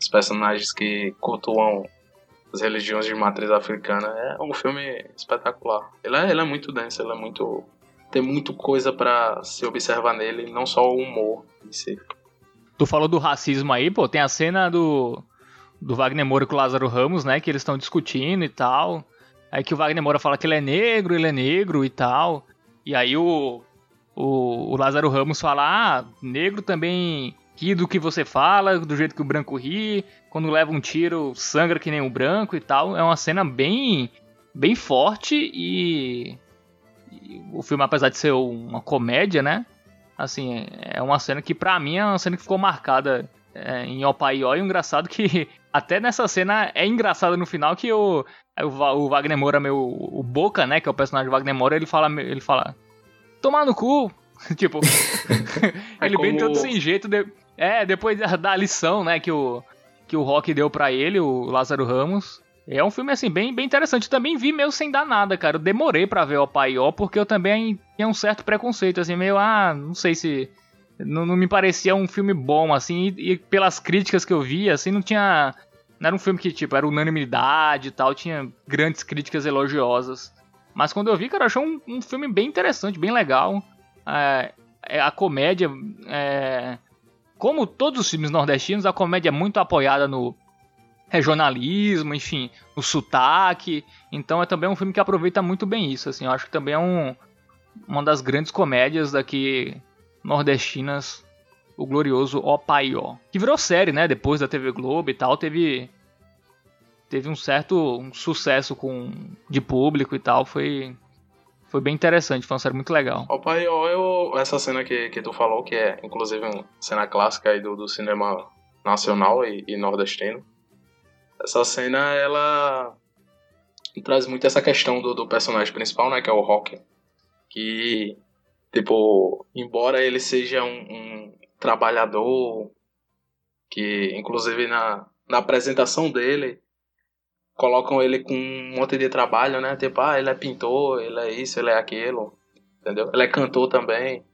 os personagens que cultuam as religiões de matriz africana. É um filme espetacular. Ele é, ele é muito denso, ele é muito. Tem muito coisa para se observar nele, não só o humor em si. Tu falou do racismo aí, pô, tem a cena do, do Wagner Moura com o Lázaro Ramos, né? Que eles estão discutindo e tal. Aí que o Wagner Moura fala que ele é negro, ele é negro e tal. E aí o, o, o Lázaro Ramos fala, ah, negro também ri do que você fala, do jeito que o branco ri, quando leva um tiro sangra que nem o branco e tal. É uma cena bem, bem forte e, e o filme, apesar de ser uma comédia, né? Assim, é uma cena que pra mim é uma cena que ficou marcada é, em Opaió e o engraçado que até nessa cena é engraçado no final que o, o, Wagner Moura, meu, o Boca, né, que é o personagem do Wagner Moura, ele fala, ele fala, tomar no cu. tipo, é ele como... bem todo sem jeito. De... É, depois da lição, né, que o, que o Rock deu para ele, o Lázaro Ramos. É um filme, assim, bem, bem interessante. Também vi meio sem dar nada, cara. Eu demorei para ver o Paió, porque eu também tinha um certo preconceito, assim, meio, ah, não sei se. Não, não me parecia um filme bom, assim, e, e, pelas críticas que eu via, assim, não tinha. Não era um filme que, tipo, era unanimidade e tal, tinha grandes críticas elogiosas. Mas quando eu vi, cara, eu achei um, um filme bem interessante, bem legal. É, é, a comédia. É, como todos os filmes nordestinos, a comédia é muito apoiada no regionalismo, enfim, no sotaque. Então é também um filme que aproveita muito bem isso. Assim, eu acho que também é um, uma das grandes comédias daqui nordestinas, o glorioso Ó Paió. Que virou série, né? Depois da TV Globo e tal, teve teve um certo um sucesso com de público e tal, foi foi bem interessante, foi uma série muito legal. O pai, eu, essa cena que, que tu falou, que é inclusive uma cena clássica aí do, do cinema nacional e, e nordestino, essa cena ela traz muito essa questão do, do personagem principal, né, que é o Rock, que tipo, embora ele seja um, um trabalhador que inclusive na, na apresentação dele colocam ele com um monte de trabalho, né? Tipo, ah, ele é pintor, ele é isso, ele é aquilo, entendeu? Ele é cantor também.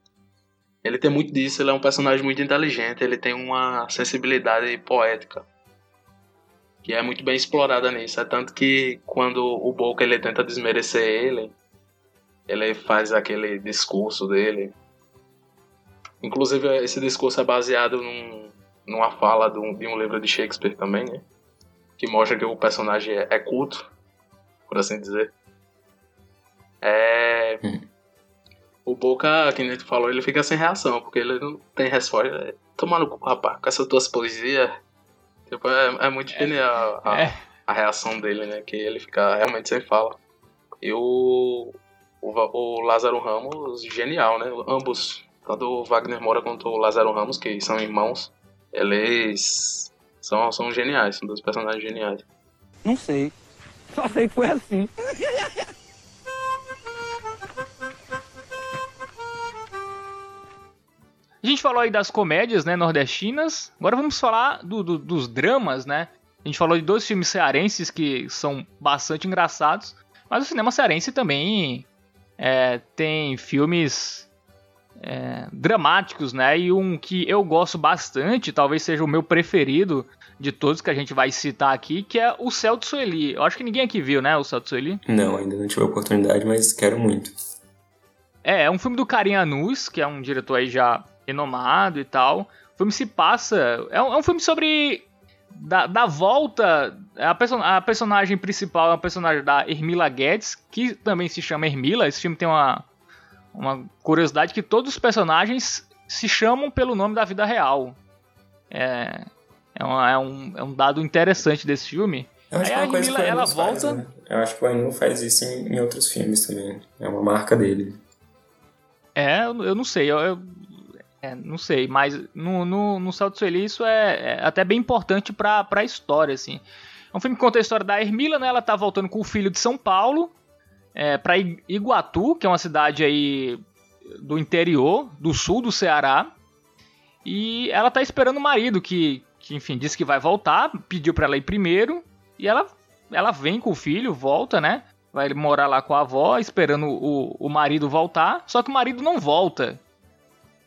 Ele tem muito disso, ele é um personagem muito inteligente, ele tem uma sensibilidade poética que é muito bem explorada nisso. É tanto que quando o Boca ele tenta desmerecer ele, ele faz aquele discurso dele. Inclusive esse discurso é baseado num, numa fala de um, de um livro de Shakespeare também, né? que mostra que o personagem é, é culto, por assim dizer. É. Hum. O Boca, que tu falou, ele fica sem reação, porque ele não tem resposta. É, Toma no cu, rapaz, com essas tuas poesias. Tipo, é, é muito genial a, é. a, reação dele, né? Que ele fica realmente sem fala. E o, o, o Lázaro Ramos, genial, né? Ambos, tanto o Wagner Moura quanto o Lázaro Ramos, que são irmãos, eles são, são geniais, são dois personagens geniais. Não sei. Só sei que foi assim. A gente falou aí das comédias, né, nordestinas. Agora vamos falar do, do, dos dramas, né? A gente falou de dois filmes cearenses que são bastante engraçados, mas o cinema cearense também é, tem filmes é, dramáticos, né? E um que eu gosto bastante, talvez seja o meu preferido de todos que a gente vai citar aqui, que é o Céu de Sueli. Eu acho que ninguém aqui viu, né? O Céu de Sueli. Não, ainda não tive a oportunidade, mas quero muito. É, é um filme do Karim Anus, que é um diretor aí já renomado e tal. O filme se passa. É um, é um filme sobre. Da, da volta. A, person, a personagem principal é a personagem da Hermila Guedes, que também se chama Hermila. Esse filme tem uma, uma curiosidade que todos os personagens se chamam pelo nome da vida real. É, é, uma, é, um, é um dado interessante desse filme. Eu acho Aí que é uma coisa que ela volta. Faz, né? Eu acho que o Anu faz isso em, em, outros filmes também. É uma marca dele. É, eu não sei. Eu, eu é, não sei, mas no, no, no Salto Sueli isso é, é, até bem importante pra, pra história, assim. É um filme que conta a história da Hermila, né? Ela tá voltando com o filho de São Paulo é, pra Iguatu, que é uma cidade aí do interior, do sul do Ceará. E ela tá esperando o marido, que, que enfim, disse que vai voltar, pediu pra ela ir primeiro. E ela, ela vem com o filho, volta, né? Vai morar lá com a avó, esperando o, o marido voltar. Só que o marido não volta.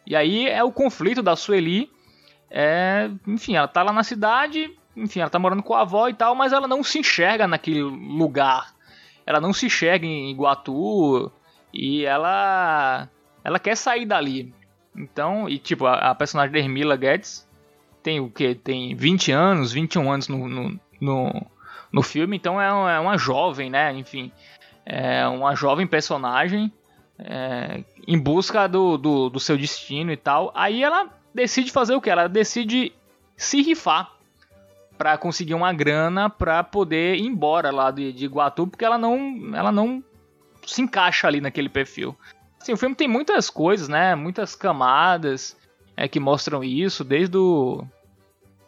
E aí é o conflito da Sueli. É, enfim, ela tá lá na cidade, enfim, ela tá morando com a avó e tal, mas ela não se enxerga naquele lugar. Ela não se enxerga em Iguatu e ela ela quer sair dali. Então, e tipo, a, a personagem da Hermila Guedes tem o que? Tem 20 anos, 21 anos no, no, no, no filme, então é, é uma jovem, né? Enfim, é uma jovem personagem é, em busca do, do, do, seu destino e tal. Aí ela decide fazer o que? Ela decide se rifar para conseguir uma grana para poder ir embora lá de, de Iguatu, porque ela não, ela não se encaixa ali naquele perfil. Assim, o filme tem muitas coisas, né? Muitas camadas é, que mostram isso, desde o,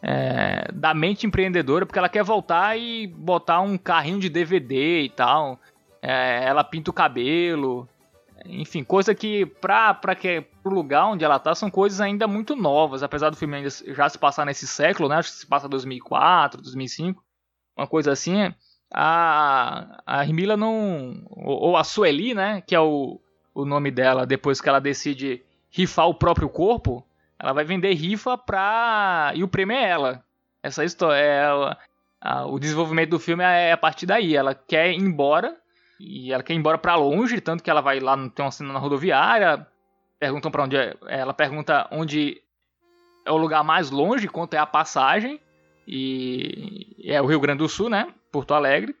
é, da mente empreendedora, porque ela quer voltar e botar um carrinho de DVD e tal. É, ela pinta o cabelo, enfim, coisa que pra, pra que, pro lugar onde ela tá são coisas ainda muito novas, apesar do filme ainda já se passar nesse século, né? Acho que se passa 2004, 2005, uma coisa assim. A, a Hermila não. Ou, a Sueli, né? Que é o, o nome dela, depois que ela decide rifar o próprio corpo, ela vai vender rifa pra. E o prêmio é ela. Essa história. É, a, o desenvolvimento do filme é a partir daí. Ela quer ir embora e ela quer ir embora para longe, tanto que ela vai lá, tem uma cena na rodoviária, perguntam para onde é, ela pergunta onde é o lugar mais longe, quanto é a passagem, e é o Rio Grande do Sul, né? Porto Alegre.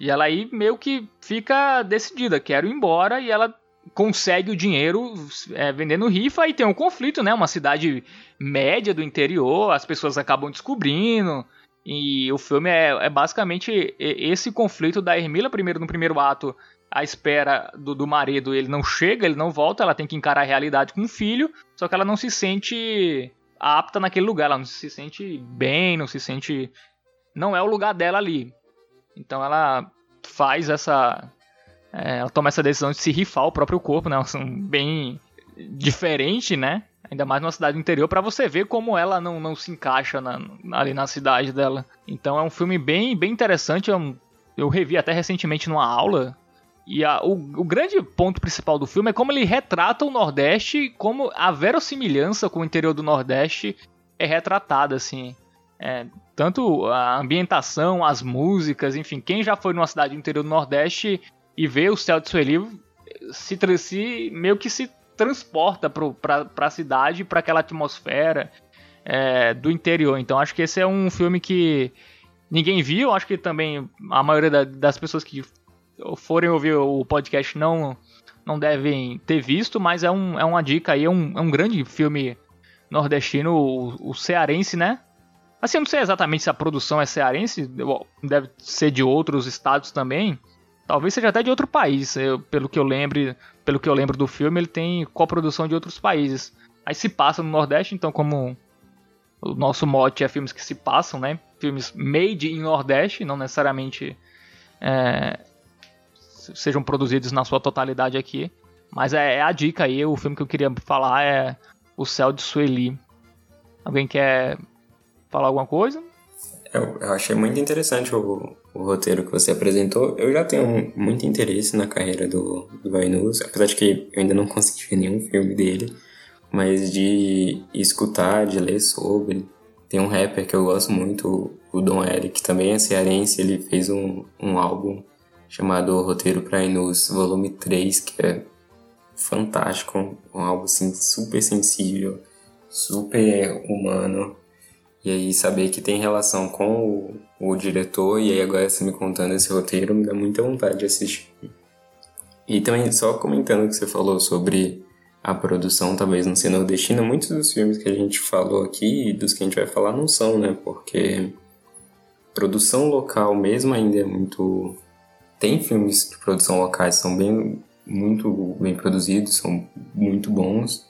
E ela aí meio que fica decidida, quero ir embora, e ela consegue o dinheiro é, vendendo rifa e tem um conflito, né? Uma cidade média do interior, as pessoas acabam descobrindo, e o filme é, é basicamente esse conflito da Hermila, primeiro no primeiro ato, à espera do, do marido, ele não chega, ele não volta, ela tem que encarar a realidade com o filho, só que ela não se sente apta naquele lugar, ela não se sente bem, não se sente. Não é o lugar dela ali. Então ela faz essa. É, ela toma essa decisão de se rifar o próprio corpo, né? Bem diferente, né? Ainda mais numa cidade interior, para você ver como ela não, não se encaixa na, ali na cidade dela. Então é um filme bem, bem interessante. Eu, eu revi até recentemente numa aula. E a, o, o, grande ponto principal do filme é como ele retrata o Nordeste, como a verossimilhança com o interior do Nordeste é retratada, assim. É, tanto a ambientação, as músicas, enfim, quem já foi numa cidade do interior do Nordeste e vê o céu de Sueli se, se meio que se transporta para a cidade, para aquela atmosfera é, do interior. Então acho que esse é um filme que ninguém viu. Acho que também a maioria da, das pessoas que forem ouvir o podcast não não devem ter visto, mas é, um, é uma dica aí, é um, é um grande filme nordestino, o, o cearense, né? Assim, eu não sei exatamente se a produção é cearense, deve ser de outros estados também, Talvez seja até de outro país, eu, pelo que eu lembro, pelo que eu lembro do filme, ele tem coprodução de outros países. Aí se passa no Nordeste, então como o nosso mote é filmes que se passam, né? Filmes made in Nordeste, não necessariamente é, sejam produzidos na sua totalidade aqui. Mas é, é, a dica aí, o filme que eu queria falar é O Céu de Sueli. Alguém quer falar alguma coisa? Eu, eu achei muito interessante o, o roteiro que você apresentou. Eu já tenho muito interesse na carreira do, do Vainus, apesar de que eu ainda não consegui ver nenhum filme dele, mas de escutar, de ler sobre. Tem um rapper que eu gosto muito, o Dom Eric, também é cearense, ele fez um, um álbum chamado Roteiro para Inus, volume 3, que é fantástico, um álbum assim super sensível, super humano. E aí saber que tem relação com o, o diretor e aí agora você me contando esse roteiro me dá muita vontade de assistir. E também só comentando o que você falou sobre a produção talvez não ser nordestina, muitos dos filmes que a gente falou aqui e dos que a gente vai falar não são, né? Porque produção local mesmo ainda é muito tem filmes de produção locais são bem muito bem produzidos, são muito bons,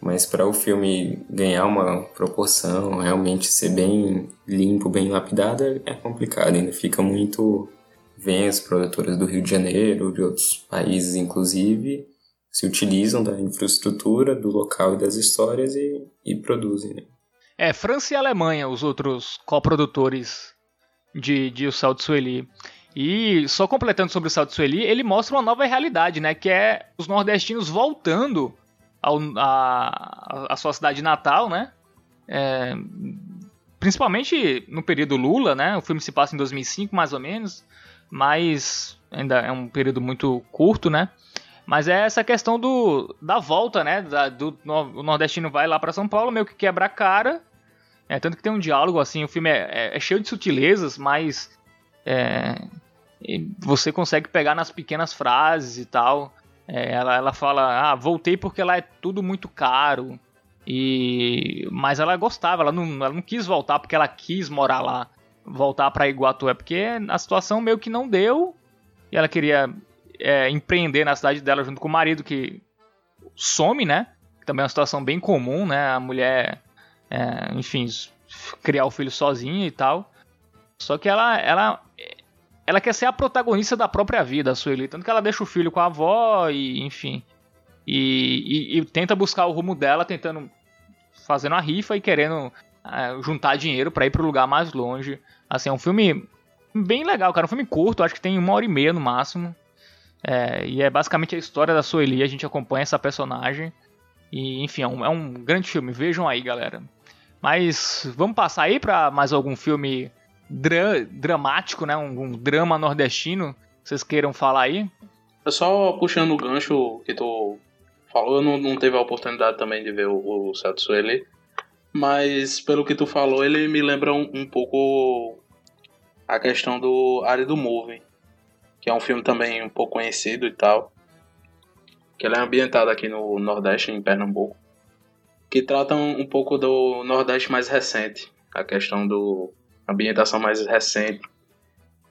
mas para o filme ganhar uma proporção, realmente ser bem limpo, bem lapidado, é complicado, ainda fica muito. Vem as produtoras do Rio de Janeiro, de outros países, inclusive, se utilizam da infraestrutura, do local e das histórias e, e produzem. Né? É, França e Alemanha, os outros coprodutores de, de O de Sueli. E só completando sobre o Salto Sueli, ele mostra uma nova realidade, né? Que é os nordestinos voltando ao, a, a sua cidade natal, né? É, principalmente no período Lula, né? O filme se passa em 2005, mais ou menos, mas ainda é um período muito curto, né? Mas é essa questão do, da volta, né? Da, do, o nordestino vai lá para São Paulo, meio que quebra a cara. É, tanto que tem um diálogo, assim, o filme é, é, é cheio de sutilezas, mas é, você consegue pegar nas pequenas frases e tal. É, ela, ela fala, ah, voltei porque lá é tudo muito caro. E mas ela gostava, ela não, ela não quis voltar porque ela quis morar lá, voltar para Iguatu, é porque a situação meio que não deu e ela queria é, empreender na cidade dela junto com o marido que some, né? Também é uma situação bem comum, né? A mulher, é, enfim, criar o filho sozinha e tal. Só que ela, ela ela quer ser a protagonista da própria vida, a Sueli. Tanto que ela deixa o filho com a avó e, enfim. E, e, e tenta buscar o rumo dela, tentando. fazendo a rifa e querendo é, juntar dinheiro para ir pro lugar mais longe. Assim, é um filme bem legal, cara. Um filme curto, acho que tem uma hora e meia no máximo. É, e é basicamente a história da Sueli. A gente acompanha essa personagem. E, enfim, é um, é um grande filme. Vejam aí, galera. Mas vamos passar aí para mais algum filme dra dramático, né? Um, um, drama nordestino. Vocês queiram falar aí? É só puxando o gancho que tu falou, eu não, não teve a oportunidade também de ver o, o Celso Sueli. Mas pelo que tu falou, ele me lembra um, um pouco a questão do Área do Movie, que é um filme também um pouco conhecido e tal. Que ele é ambientado aqui no Nordeste, em Pernambuco. Que trata um, um pouco do Nordeste mais recente. A questão do, ambientação mais recente,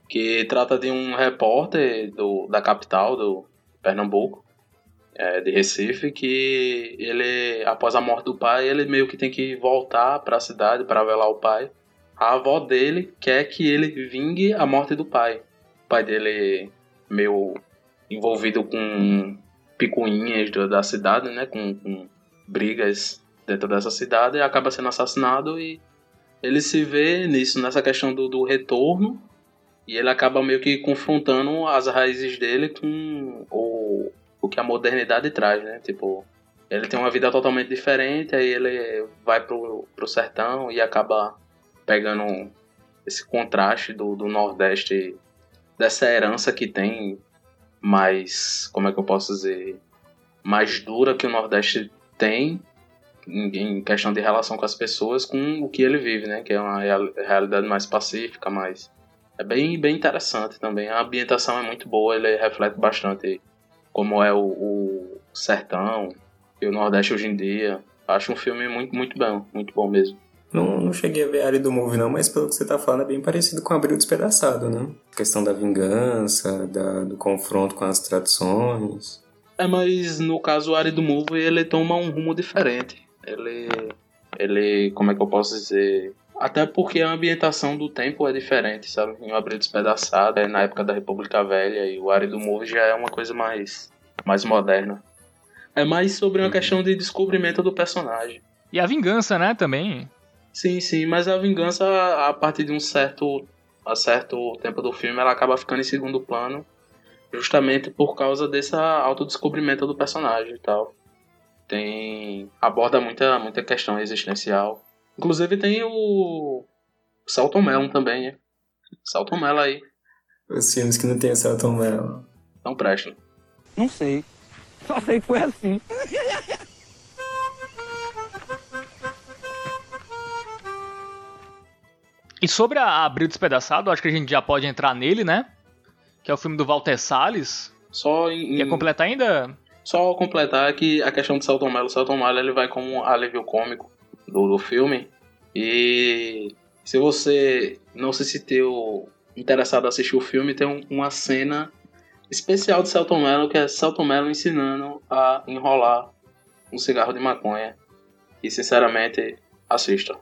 que trata de um repórter do, da capital, do Pernambuco, é, de Recife, que ele, após a morte do pai, ele meio que tem que voltar para a cidade para velar o pai. A avó dele quer que ele vingue a morte do pai. O pai dele meio envolvido com picuinhas da cidade, né, com, com brigas dentro dessa cidade, acaba sendo assassinado e ele se vê nisso, nessa questão do, do retorno, e ele acaba meio que confrontando as raízes dele com o, o que a modernidade traz, né? Tipo, ele tem uma vida totalmente diferente, aí ele vai pro, pro sertão e acaba pegando esse contraste do, do Nordeste, dessa herança que tem mais, como é que eu posso dizer, mais dura que o Nordeste tem, em questão de relação com as pessoas com o que ele vive, né? Que é uma realidade mais pacífica, mais é bem bem interessante também. A ambientação é muito boa, ele reflete bastante como é o, o sertão e o Nordeste hoje em dia. Acho um filme muito muito bom, muito bom mesmo. Não, não cheguei a ver a área do Movie não, mas pelo que você tá falando é bem parecido com Abril Despedaçado, né? A questão da vingança, da, do confronto com as tradições. É, mas no caso o Ari do Movie ele toma um rumo diferente ele, ele, como é que eu posso dizer? Até porque a ambientação do tempo é diferente, sabe? Em Abril Despedaçado é na época da República Velha e o Ari do Move já é uma coisa mais, mais moderna. É mais sobre uma questão de descobrimento do personagem. E a vingança, né, também. Sim, sim, mas a vingança, a partir de um certo, a certo tempo do filme, ela acaba ficando em segundo plano, justamente por causa desse autodescobrimento do personagem e tal tem aborda muita muita questão existencial. Inclusive tem o Salton Melon também, né? Salton Melon aí. Os filmes que não tem Salton Melon. Não prestam. Não sei. Só sei que foi assim. E sobre a Abril Despedaçado, acho que a gente já pode entrar nele, né? Que é o filme do Walter Salles. Só em, Quer completar ainda? Só completar que a questão do Celton Mello. O Celton Mello ele vai como alívio cômico do, do filme. E se você não se sentiu interessado em assistir o filme, tem um- uma cena especial de Celton Mello, que é Celton Mello ensinando a enrolar um cigarro de maconha. E sinceramente, assista.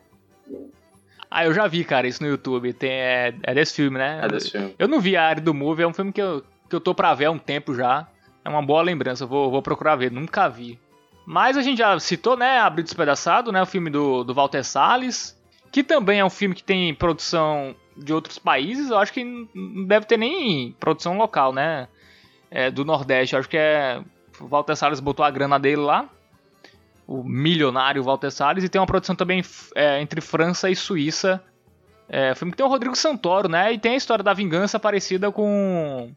Ah, eu já vi, cara, isso no YouTube. Tem, é, é desse filme, né? É desse filme. Eu não vi a área do movie, é um filme que eu, que eu tô pra ver há um tempo já. É uma boa lembrança, vou, vou procurar ver, nunca vi. Mas a gente já citou, né, Abril Despedaçado, né, o filme do, do Walter Salles, que também é um filme que tem produção de outros países, eu acho que não deve ter nem produção local, né, é, do Nordeste, eu acho que é... O Walter Salles botou a grana dele lá, o milionário Walter Salles, e tem uma produção também é, entre França e Suíça, é, filme que tem o Rodrigo Santoro, né? E tem a história da vingança parecida com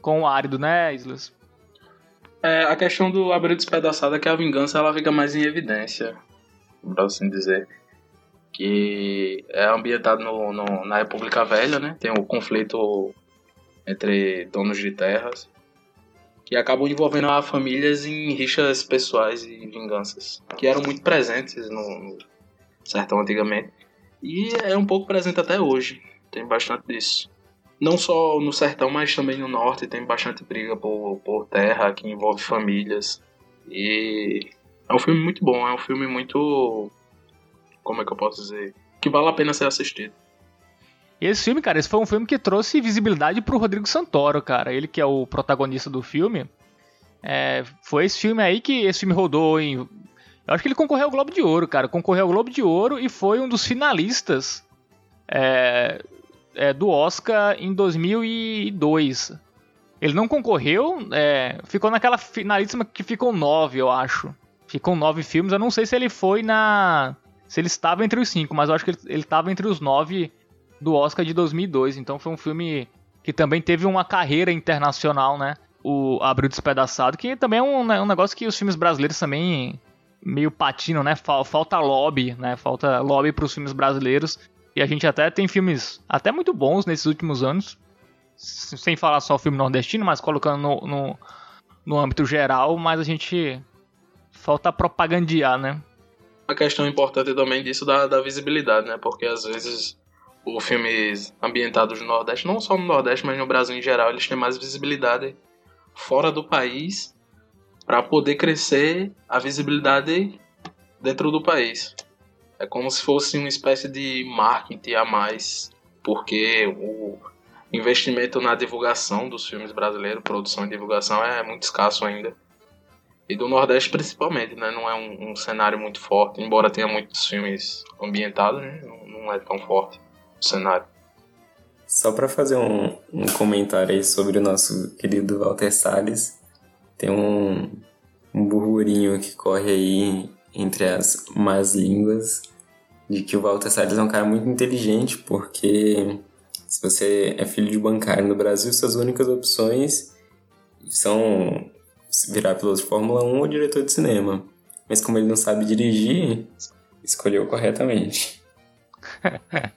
com o Árido, né, Islas? É, a questão do Abril Despedaçado é que a vingança ela fica mais em evidência, por assim dizer. Que é ambientado no, no- na República Velha, né? Tem o conflito entre donos de terras, que acabam envolvendo famílias em rixas pessoais e vinganças, que eram muito presentes no, no sertão antigamente. E é um pouco presente até hoje, tem bastante disso. Não só no sertão, mas também no norte tem bastante briga por, por terra que envolve famílias. E é um filme muito bom, é um filme muito. Como é que eu posso dizer? Que vale a pena ser assistido. E esse filme, cara, esse foi um filme que trouxe visibilidade pro Rodrigo Santoro, cara. Ele que é o protagonista do filme. É, foi esse filme aí que esse filme rodou em. Eu acho que ele concorreu ao Globo de Ouro, cara. Concorreu ao Globo de Ouro e foi um dos finalistas é, é, do Oscar em 2002. Ele não concorreu, é, ficou naquela finalíssima que ficou nove, eu acho. Ficou nove filmes. Eu não sei se ele foi na. Se ele estava entre os cinco, mas eu acho que ele, estava entre os nove do Oscar de 2002. Então foi um filme que também teve uma carreira internacional, né? O Abril Despedaçado, que também é um, né, um negócio que os filmes brasileiros também meio patinam, né? Fal- Falta lobby, né? Falta lobby para os filmes brasileiros. E a gente até tem filmes até muito bons nesses últimos anos. Sem falar só o filme nordestino, mas colocando no, no, no âmbito geral, mas a gente falta propagandear, né? A questão importante também disso da, da visibilidade, né? Porque às vezes os filmes ambientados no Nordeste, não só no Nordeste, mas no Brasil em geral, eles têm mais visibilidade fora do país para poder crescer a visibilidade dentro do país. É como se fosse uma espécie de marketing a mais, porque o investimento na divulgação dos filmes brasileiros, produção e divulgação, é muito escasso ainda. E do Nordeste principalmente, né? Não é um, um cenário muito forte, embora tenha muitos filmes ambientados, né? Não, não é tão forte o cenário. Só para fazer um, um comentário aí sobre o nosso querido Walter Salles, tem um, um burburinho que corre aí entre as más línguas de que o Walter Salles é um cara muito inteligente, porque se você é filho de bancário no Brasil, suas únicas opções são virar piloto de Fórmula 1 ou diretor de cinema. Mas como ele não sabe dirigir, escolheu corretamente.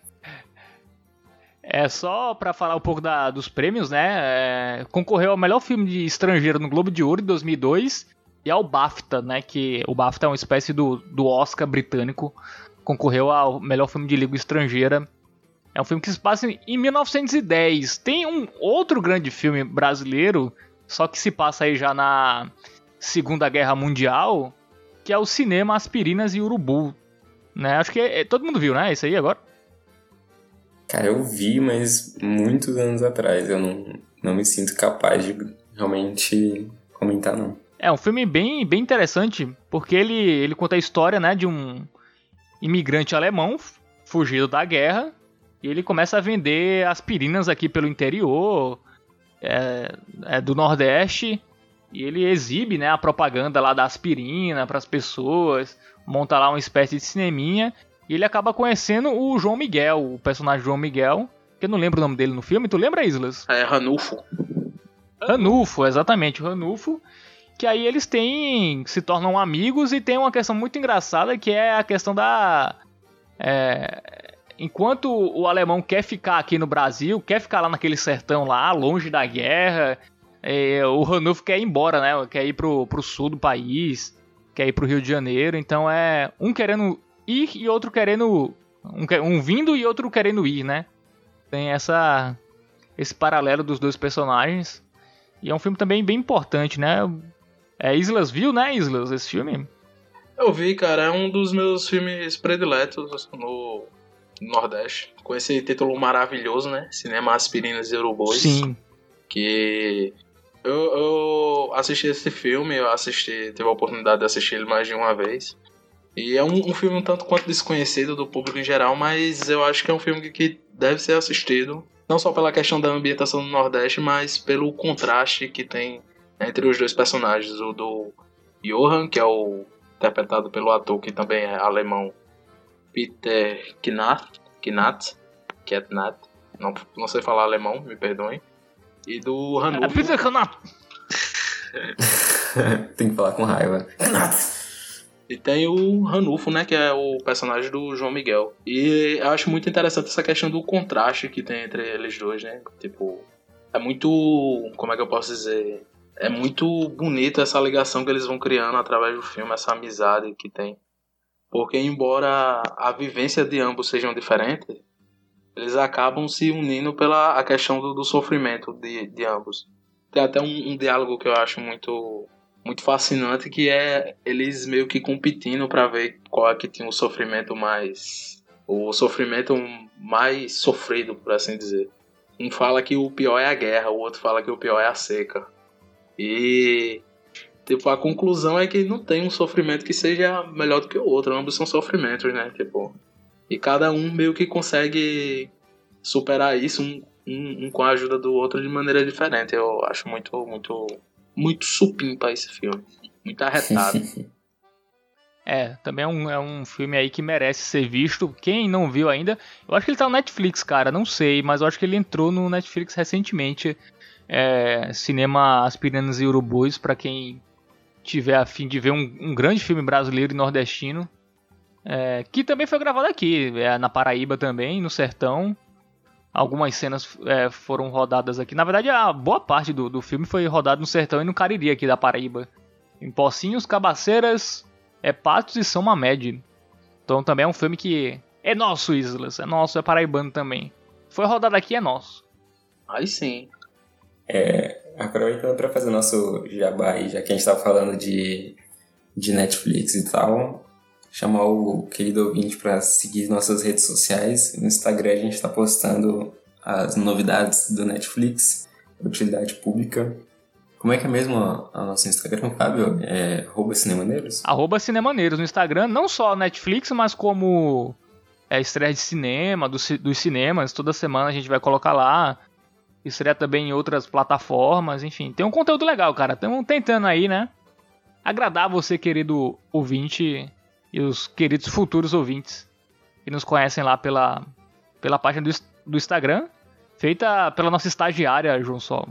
É só pra falar um pouco da- dos prêmios, né? é, concorreu ao melhor filme de estrangeiro no Globo de Ouro em 2002 e ao BAFTA, né? Que o BAFTA é uma espécie do, do Oscar britânico. Concorreu ao melhor filme de língua estrangeira. É um filme que se passa em 1910. Tem um outro grande filme brasileiro, só que se passa aí já na Segunda Guerra Mundial, que é o Cinema Aspirinas e Urubu. Né? Acho que é- é- todo mundo viu, né? Esse aí agora. Cara, eu vi, mas muitos anos atrás. Eu não, não me sinto capaz de realmente comentar, não. É um filme bem, bem interessante, porque ele, ele conta a história né, de um imigrante alemão fugido da guerra e ele começa a vender aspirinas aqui pelo interior é, é, do Nordeste e ele exibe né, a propaganda lá da aspirina para as pessoas, monta lá uma espécie de cineminha e ele acaba conhecendo o João Miguel, o personagem João Miguel, que eu não lembro o nome dele no filme, tu lembra, Islas? É Ranulfo. Ranulfo, exatamente, o Ranulfo. Que aí eles têm. se tornam amigos e tem uma questão muito engraçada que é a questão da. É, enquanto o alemão quer ficar aqui no Brasil, quer ficar lá naquele sertão lá, longe da guerra, é, o Ranulfo quer ir embora, né? Quer ir pro, pro sul do país, quer ir pro Rio de Janeiro. Então é um querendo ir e outro querendo. Um, um vindo e outro querendo ir, né? Tem essa esse paralelo dos dois personagens. E é um filme também bem importante, né? É Islas viu, né, Islas, esse filme? Eu vi, cara, é um dos meus filmes prediletos no Nordeste. Com esse título maravilhoso, né? Cinema Aspirinas e Urubus. Sim. Que eu, eu, assisti esse filme, eu assisti, tive a oportunidade de assistir ele mais de uma vez. E é um, um, filme um tanto quanto desconhecido do público em geral, mas eu acho que é um filme que deve ser assistido. Não só pela questão da ambientação do Nordeste, mas pelo contraste que tem entre os dois personagens. O do Johan, que é o interpretado pelo ator que também é alemão, Peter Knath, Knath, Knath, não, não sei falar alemão, me perdoem. E do Hanuf. É Peter Knath! tem que falar com raiva. E tem o Ranulfo, né, que é o personagem do João Miguel. E eu acho muito interessante essa questão do contraste que tem entre eles dois, né? Tipo, é muito, como é que eu posso dizer? É muito bonito essa ligação que eles vão criando através do filme, essa amizade que tem. Porque embora a vivência de ambos sejam diferentes, eles acabam se unindo pela a questão do, do sofrimento de, de ambos. Tem até um, um diálogo que eu acho muito muito fascinante que é eles meio que competindo para ver qual é que tinha o sofrimento mais o sofrimento mais sofrido, por assim dizer. Um fala que o pior é a guerra, o outro fala que o pior é a seca. E tipo, a conclusão é que não tem um sofrimento que seja melhor do que o outro, ambos são sofrimentos, né? Tipo, e cada um meio que consegue superar isso um, um, um com a ajuda do outro de maneira diferente. Eu acho muito muito muito supimpa esse filme. Muito arretado. É, também é um, é um filme aí que merece ser visto. Quem não viu ainda, eu acho que ele tá no Netflix, cara, não sei, mas eu acho que ele entrou no Netflix recentemente. É, cinema Aspirinas e Urubus, para quem tiver a fim de ver um, um, grande filme brasileiro e nordestino. É, que também foi gravado aqui, é, na Paraíba também, no Sertão. Algumas cenas é, foram rodadas aqui. Na verdade, a boa parte do, do filme foi rodado no sertão e no Cariri aqui da Paraíba. Em Pocinhos, Cabaceiras, é Patos e São Mamed. Então também é um filme que é nosso, Islas. É nosso, é paraibano também. Foi rodado aqui, é nosso. Aí sim. É, aproveitando para fazer nosso jabá aí, já que a gente estava falando de, de Netflix e tal, chamar o querido ouvinte para seguir nossas redes sociais. No Instagram a gente está postando as novidades do Netflix, utilidade pública. Como é que é mesmo a, nosso Instagram, Fábio? É arroba Cinemaneiros? Arroba Cinemaneiros no Instagram, não só Netflix, mas como é, estreia de cinema, do, dos cinemas. Toda semana a gente vai colocar lá. Estreia também em outras plataformas, enfim. Tem um conteúdo legal, cara. Estamos tentando aí, né? Agradar você, querido ouvinte, e os queridos futuros ouvintes que nos conhecem lá pela, pela página do, do Instagram, feita pela nossa estagiária, João Sol,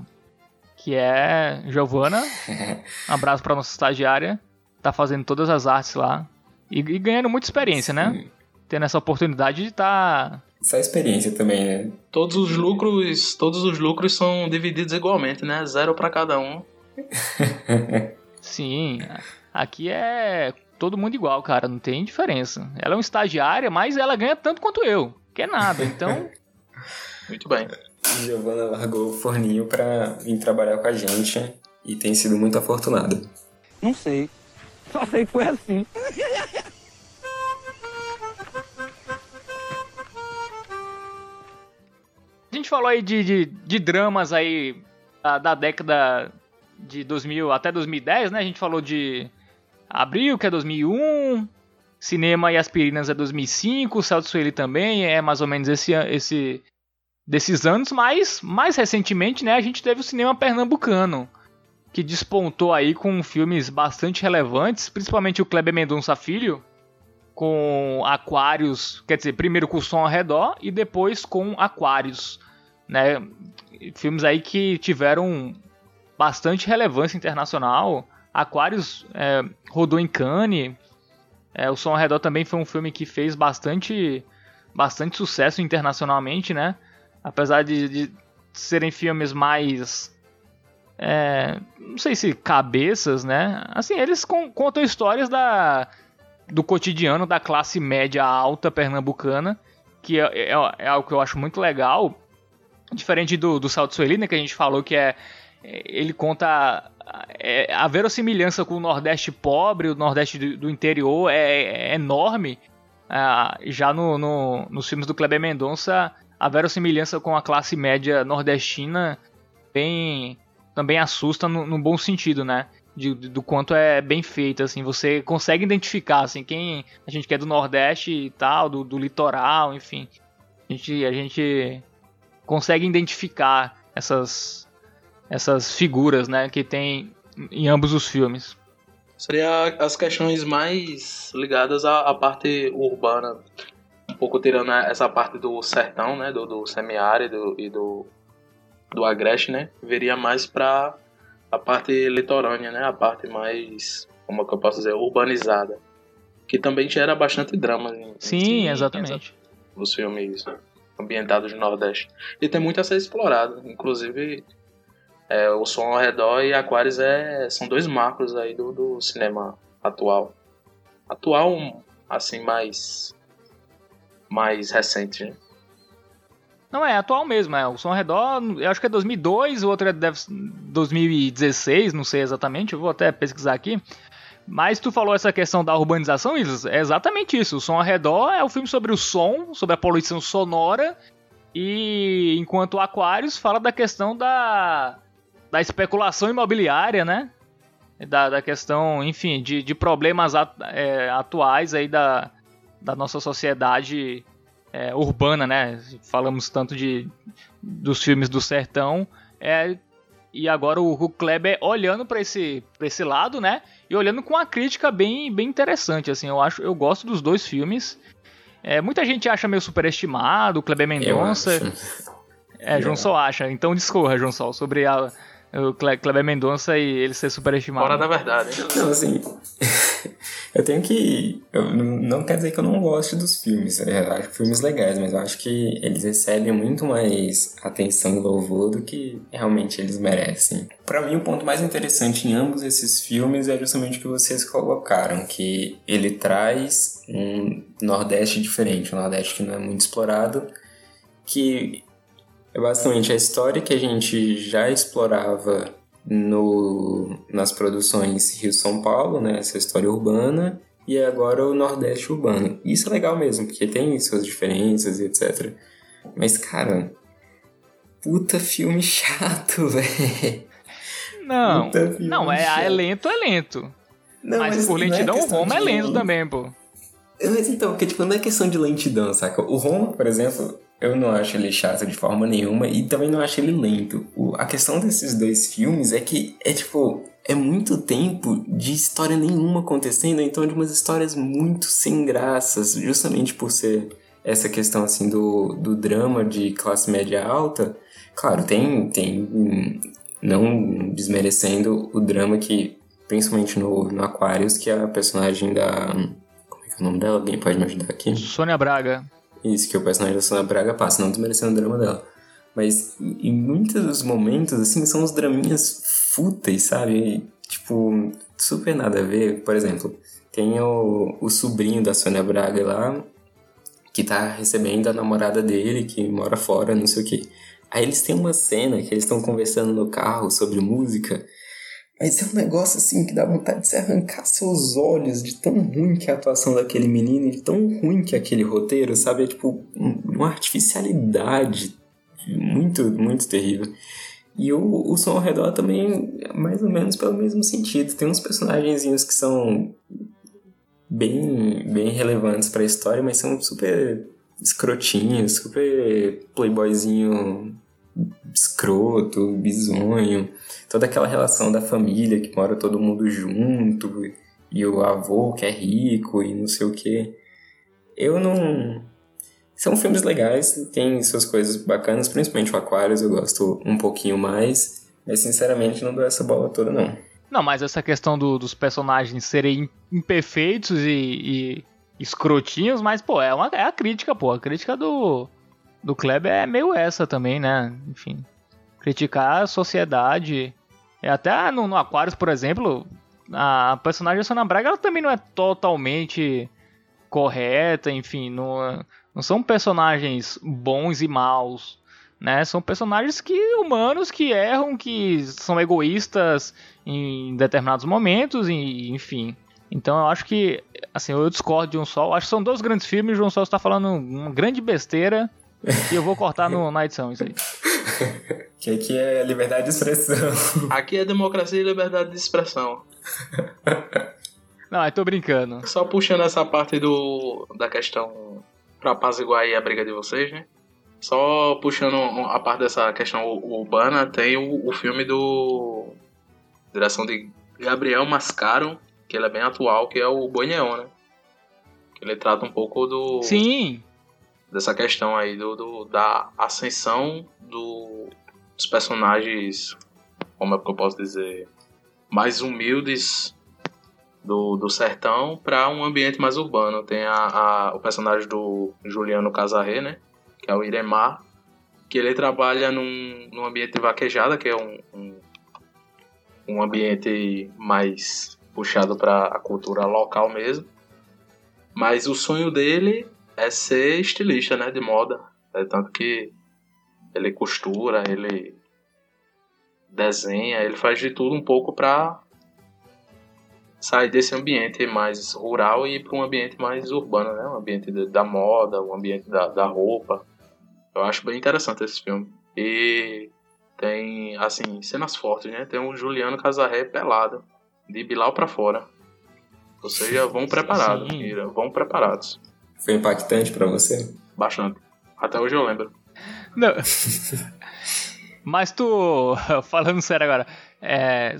que é Giovana. Um abraço para nossa estagiária, tá fazendo todas as artes lá e, e ganhando muita experiência, né? Sim. né? Tendo essa oportunidade de estar tá só experiência também, né? Todos os lucros, todos os lucros são divididos igualmente, né? Zero para cada um. Sim, aqui é todo mundo igual, cara, não tem diferença. Ela é uma estagiária, mas ela ganha tanto quanto eu, que é nada, então. muito bem. Giovana largou o forninho pra vir trabalhar com a gente e tem sido muito afortunada. Não sei, só sei que foi assim. A gente falou aí de, de, de dramas aí da, da década de 2000 até 2010, né? A gente falou de Abril, que é 2001. Cinema e Aspirinas é 2005. O Celso Sueli também é mais ou menos esse, esse desses anos. Mas, mais recentemente, né, a gente teve o cinema pernambucano. Que despontou aí com filmes bastante relevantes. Principalmente o Kleber Mendonça Filho. Com Aquários. Quer dizer, primeiro com o Som ao Redor. E depois com Aquários. Né? Filmes aí que tiveram bastante relevância internacional Aquarius é, rodou em Cannes. É, o Som ao Redor também foi um filme que fez bastante, bastante sucesso internacionalmente, né? Apesar de, de serem filmes mais é, não sei se cabeças, né? Assim, eles contam histórias da, do cotidiano da classe média alta pernambucana, que é, é, é algo que eu acho muito legal. Diferente do, do Salto Sueli, né, que a gente falou que é, é ele conta é, a verossimilhança com o Nordeste pobre, o Nordeste do, do interior é, é enorme. Ah, já no, no, nos filmes do Kleber Mendonça, a verossimilhança com a classe média nordestina bem também assusta no, no bom sentido, né? De, do quanto é bem feito, assim, você consegue identificar, assim, quem a gente quer do Nordeste e tal, do, do litoral, enfim, a gente, a gente consegue identificar essas, essas figuras, né, que tem em ambos os filmes. Seria as questões mais ligadas à, à parte urbana, um pouco tirando essa parte do sertão, né, do, do semiárido e do do Agreste, né? Veria mais para a parte litorânea, né? A parte mais, como é que eu posso dizer, urbanizada. Que também gera bastante drama. Em, Sim, em, exatamente. Os filmes ambientados no Nordeste. E tem muito a ser explorado. Inclusive, é, o Som ao Redor e Aquários é, são dois marcos aí do, do cinema atual. Atual, assim, mais, mais recente, né? Não, é atual mesmo, é. O Som ao Redor, eu acho que é 2002, o outro é deve, 2016, não sei exatamente, eu vou até pesquisar aqui. Mas tu falou essa questão da urbanização, Isis, é exatamente isso. O Som ao Redor é o filme sobre o som, sobre a poluição sonora, e enquanto o Aquários fala da questão da, da especulação imobiliária, né? Da, da questão, enfim, de, de problemas é, atuais aí da, da nossa sociedade é, urbana, né? Falamos tanto de dos filmes do sertão, é, e agora o, o Kleber olhando para esse, pra esse lado, né? E olhando com uma crítica bem, bem interessante, assim. Eu acho, eu gosto dos dois filmes. É, muita gente acha meio superestimado, o Kleber Mendonça. É, João Sol acha. Então discorra, João Sol, sobre a, o Kleber Mendonça e ele ser superestimado. Fora da verdade. Não, assim. Eu tenho que. Eu, não quer dizer que eu não goste dos filmes. Né? Eu acho filmes legais, mas eu acho que eles recebem muito mais atenção e louvor do que realmente eles merecem. Para mim, o ponto mais interessante em ambos esses filmes é justamente o que vocês colocaram, que ele traz um Nordeste diferente, um Nordeste que não é muito explorado, que é basicamente a história que a gente já explorava no, nas produções Rio-São Paulo, né? Essa história urbana. E agora o Nordeste urbano. Isso é legal mesmo, porque tem suas diferenças e etc. Mas, cara, puta filme chato, velho. Não, não, é, é lento, é lento. Não, mas, mas por é lentidão, é o Roma é lento também, pô. Mas então, porque tipo, não é questão de lentidão, saca? O Roma, por exemplo, eu não acho ele chato de forma nenhuma e também não acho ele lento. O, a questão desses dois filmes é que é tipo, é muito tempo de história nenhuma acontecendo, então de umas histórias muito sem graças, justamente por ser essa questão assim do, do drama de classe média alta. Claro, tem, tem não desmerecendo o drama que, principalmente no, no Aquarius, que é a personagem da. Como é que é o nome dela? Alguém pode me ajudar aqui? Sônia Braga. Isso, que o personagem da Sônia Braga passa, não desmerecendo o drama dela. Mas em muitos momentos, assim, são os draminhas fúteis, sabe? Tipo, super nada a ver. Por exemplo, tem o, o sobrinho da Sônia Braga lá, que tá recebendo a namorada dele, que mora fora, não sei o que. Aí eles têm uma cena que eles estão conversando no carro sobre música, mas é um negócio assim que dá vontade de se arrancar seus olhos de tão ruim que é a atuação daquele menino, de tão ruim que é aquele roteiro, sabe? É tipo uma artificialidade muito, muito terrível. E o, o som ao redor também é mais ou menos pelo mesmo sentido. Tem uns personagens que são bem, bem relevantes para a história, mas são super escrotinhos, super playboyzinho escroto, bizonho toda aquela relação da família que mora todo mundo junto e o avô que é rico e não sei o que. Eu não. São filmes legais, tem suas coisas bacanas, principalmente o Aquarius eu gosto um pouquinho mais, mas sinceramente não dou essa bola toda não. Não, mas essa questão do, dos personagens serem imperfeitos e, e, escrotinhos, mas, pô, é, uma, é a crítica, pô. A crítica do, do Kleber é meio essa também, né? Enfim. Criticar a sociedade. É até no, no Aquarius, por exemplo, a personagem da Sônia Braga ela também não é totalmente correta, enfim, não, não são personagens bons e maus, né? São personagens que humanos que erram, que são egoístas em determinados momentos, e, enfim. Então eu acho que, assim, eu discordo de um sol. Acho que são dois grandes filmes. João Sol está falando uma grande besteira e eu vou cortar no, na edição isso aí. Que aqui é liberdade de expressão. Aqui é democracia e liberdade de expressão. Não, eu tô brincando. Só puxando essa parte do da questão pra apaziguar aí a briga de vocês, né? Só puxando a parte dessa questão urbana, tem o, o filme do. Direção de Gabriel Mascaro, que ele é bem atual, que é o Boi Neon, né? Ele trata um pouco do. Sim! Dessa questão aí do, do da ascensão do, dos personagens, como é que eu posso dizer, mais humildes do, do sertão para um ambiente mais urbano. Tem a, a, o personagem do Juliano Casarré, né? Que é o Iremar, que ele trabalha num, num ambiente de vaquejada, que é um, um, um ambiente mais puxado para a cultura local mesmo. Mas o sonho dele é ser estilista, né? De moda. É tanto que ele costura, ele desenha, ele faz de tudo um pouco para sair desse ambiente mais rural e ir para um ambiente mais urbano, né? Um ambiente da moda, um ambiente da, da roupa. Eu acho bem interessante esse filme. E tem, assim, cenas fortes, né? Tem o Juliano Casarré pelado, de Bilal para fora. Ou seja, vão preparados, vão preparados. Foi impactante para você? Bastante. Até hoje eu lembro. Não. Mas tu, falando sério agora, é,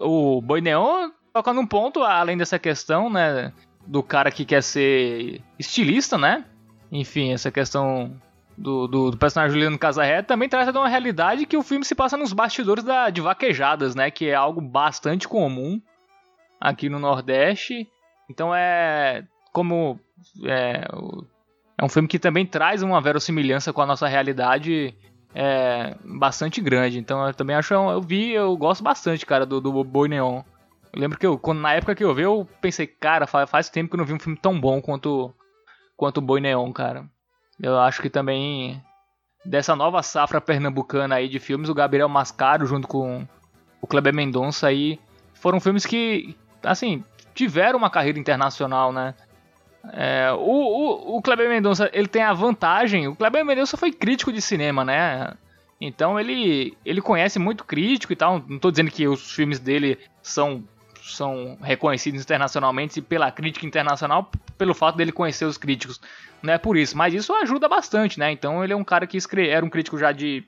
o Boi Neon toca num ponto, além dessa questão, né, do cara que quer ser estilista, né? Enfim, essa questão do, do, do personagem Juliano Casarré também traz de uma realidade que o filme se passa nos bastidores da, de vaquejadas, né? Que é algo bastante comum aqui no Nordeste. Então é como é, é um filme que também traz uma verossimilhança com a nossa realidade é, bastante grande. Então eu também acho. Eu vi, eu gosto bastante, cara, do, do Boi Neon. Eu lembro que eu, quando, na época que eu vi, eu pensei, cara, faz, faz tempo que eu não vi um filme tão bom quanto quanto o Boi Neon, cara. Eu acho que também dessa nova safra pernambucana aí de filmes, o Gabriel Mascaro junto com o Kleber Mendonça aí foram filmes que, assim, tiveram uma carreira internacional, né? É, o, o, o Kleber Mendonça, ele tem a vantagem, o Kleber Mendonça foi crítico de cinema, né? Então ele, ele conhece muito crítico e tal. Não estou dizendo que os filmes dele são são reconhecidos internacionalmente pela crítica internacional pelo fato dele conhecer os críticos. Não é por isso, mas isso ajuda bastante, né? Então ele é um cara que escreve, era um crítico já de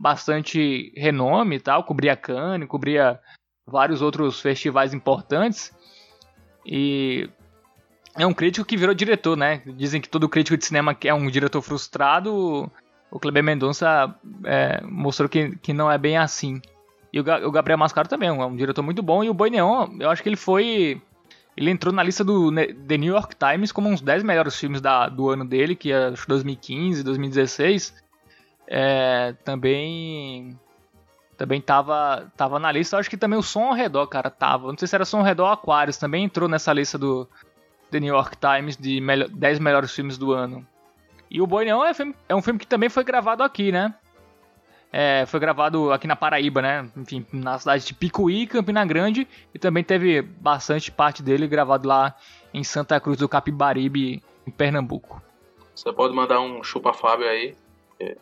bastante renome e tal, cobria Cannes, cobria vários outros festivais importantes. E é um crítico que virou diretor, né? Dizem que todo crítico de cinema é um diretor frustrado. O Kleber Mendonça é, mostrou que, que não é bem assim. E o, o Gabriel Mascaro também é um, diretor muito bom. E o Boi Neon, eu acho que ele foi. Ele entrou na lista do The New York Times como uns 10 melhores filmes da, do ano dele, que é 2015, 2016. É, também. Também tava, tava na lista. Eu acho que também o Som ao Redor, cara, tava. Não sei se era Som ao Redor ou Aquarius. Também entrou nessa lista do The New York Times de 10 melhores filmes do ano. E o Boi Neon é, filme, é um filme que também foi gravado aqui, né? É, foi gravado aqui na Paraíba, né? Enfim, na cidade de Picuí, Campina Grande, e também teve bastante parte dele gravado lá em Santa Cruz do Capibaribe, em Pernambuco. Você pode mandar um chupa Fábio aí. É,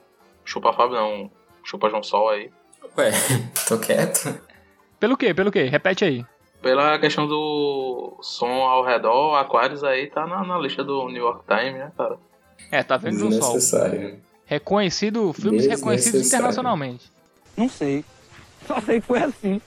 chupa Fábio não, chupa João Sol aí. Ué, tô quieto. Pelo quê? Pelo quê? Repete aí. Pela questão do som ao redor, Aquarius aí tá na, na lista do New York Times, né, cara? É, tá vendo João Sol. Reconhecido, filmes reconhecidos internacionalmente. Não sei. Só sei que foi assim.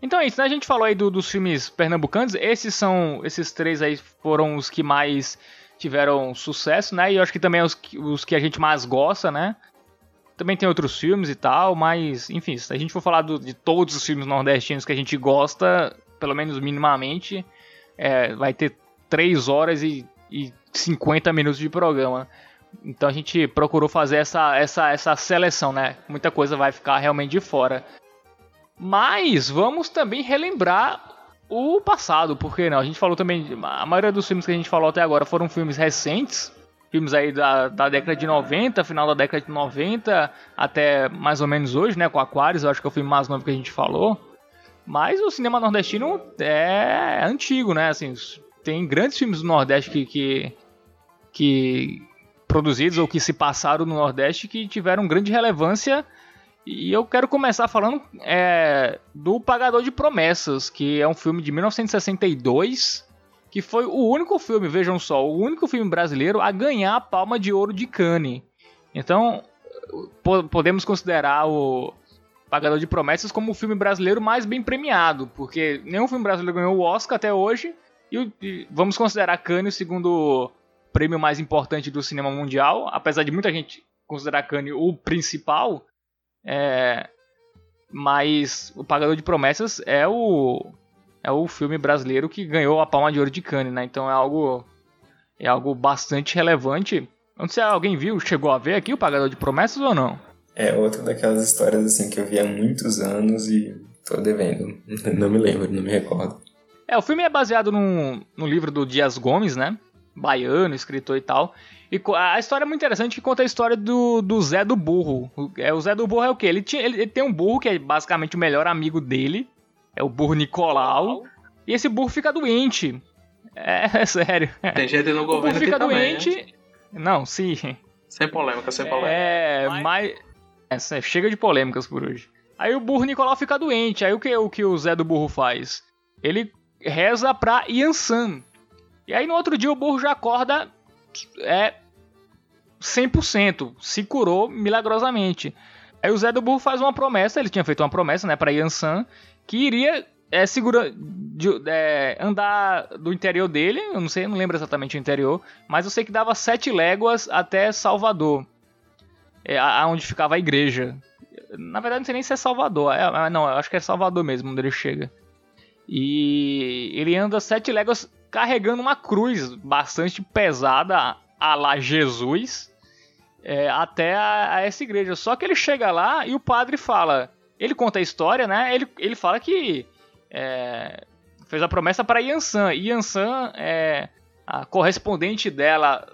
Então é isso, né? A gente falou aí do, dos filmes pernambucanos. Esses são. Esses três aí foram os que mais tiveram sucesso, né? E eu acho que também os, os que a gente mais gosta, né? Também tem outros filmes e tal, mas, enfim, se a gente for falar do, de todos os filmes nordestinos que a gente gosta, pelo menos minimamente, é, vai ter 3 horas e, e 50 minutos de programa. Então a gente procurou fazer essa, essa, essa seleção, né? Muita coisa vai ficar realmente de fora. Mas vamos também relembrar o passado, porque não? A gente falou também. A maioria dos filmes que a gente falou até agora foram filmes recentes. Filmes aí da, da década de 90, final da década de 90, até mais ou menos hoje, né? Com Aquarius, eu acho que é o filme mais novo que a gente falou. Mas o cinema nordestino é antigo, né? Assim, tem grandes filmes do Nordeste que, que, que produzidos ou que se passaram no Nordeste que tiveram grande relevância. E eu quero começar falando é, do Pagador de Promessas, que é um filme de 1962, que foi o único filme, vejam só, o único filme brasileiro a ganhar a Palma de Ouro de Cannes. Então, po podemos considerar o Pagador de Promessas como o filme brasileiro mais bem premiado, porque nenhum filme brasileiro ganhou o Oscar até hoje. E, e vamos considerar Cannes o segundo prêmio mais importante do cinema mundial, apesar de muita gente considerar Cannes o principal, é, mas o Pagador de Promessas é o é o filme brasileiro que ganhou a Palma de Ouro de Cannes, né? Então é algo é algo bastante relevante. Não sei se alguém viu, chegou a ver aqui o Pagador de Promessas ou não? É outra daquelas histórias assim que eu vi há muitos anos e tô devendo. Não me lembro, não me recordo. É, o filme é baseado no, no livro do Dias Gomes, né? baiano, escritor e tal. E a história é muito interessante que conta a história do, do Zé do Burro. O, é, o Zé do Burro é o quê? Ele, tinha, ele, ele, tem um burro que é basicamente o melhor amigo dele. É o burro Nicolau. E esse burro fica doente. É, é sério. Tem gente no governo o burro fica também, doente. Né? Não, sim. Sem polêmica, sem polêmica. É, mas... mas... É, chega de polêmicas por hoje. Aí o burro Nicolau fica doente. Aí o que o, que o Zé do Burro faz? Ele reza pra Yansan, e aí no outro dia o burro já acorda é 100%, se curou milagrosamente. Aí o Zé do Burro faz uma promessa, ele tinha feito uma promessa, né, para Yansan, que iria é, segura, de, é, andar do interior dele, eu não sei, não lembro exatamente o interior, mas eu sei que dava sete léguas até Salvador, é, aonde ficava a igreja. Na verdade, não sei nem se é Salvador, é, não, acho que é Salvador mesmo, onde ele chega. E ele anda sete léguas carregando uma cruz bastante pesada a lá Jesus é, até a, a, essa igreja. Só que ele chega lá e o padre fala. Ele conta a história, né? Ele, ele fala que é, fez a promessa para Yansan. E Yansan, é, a correspondente dela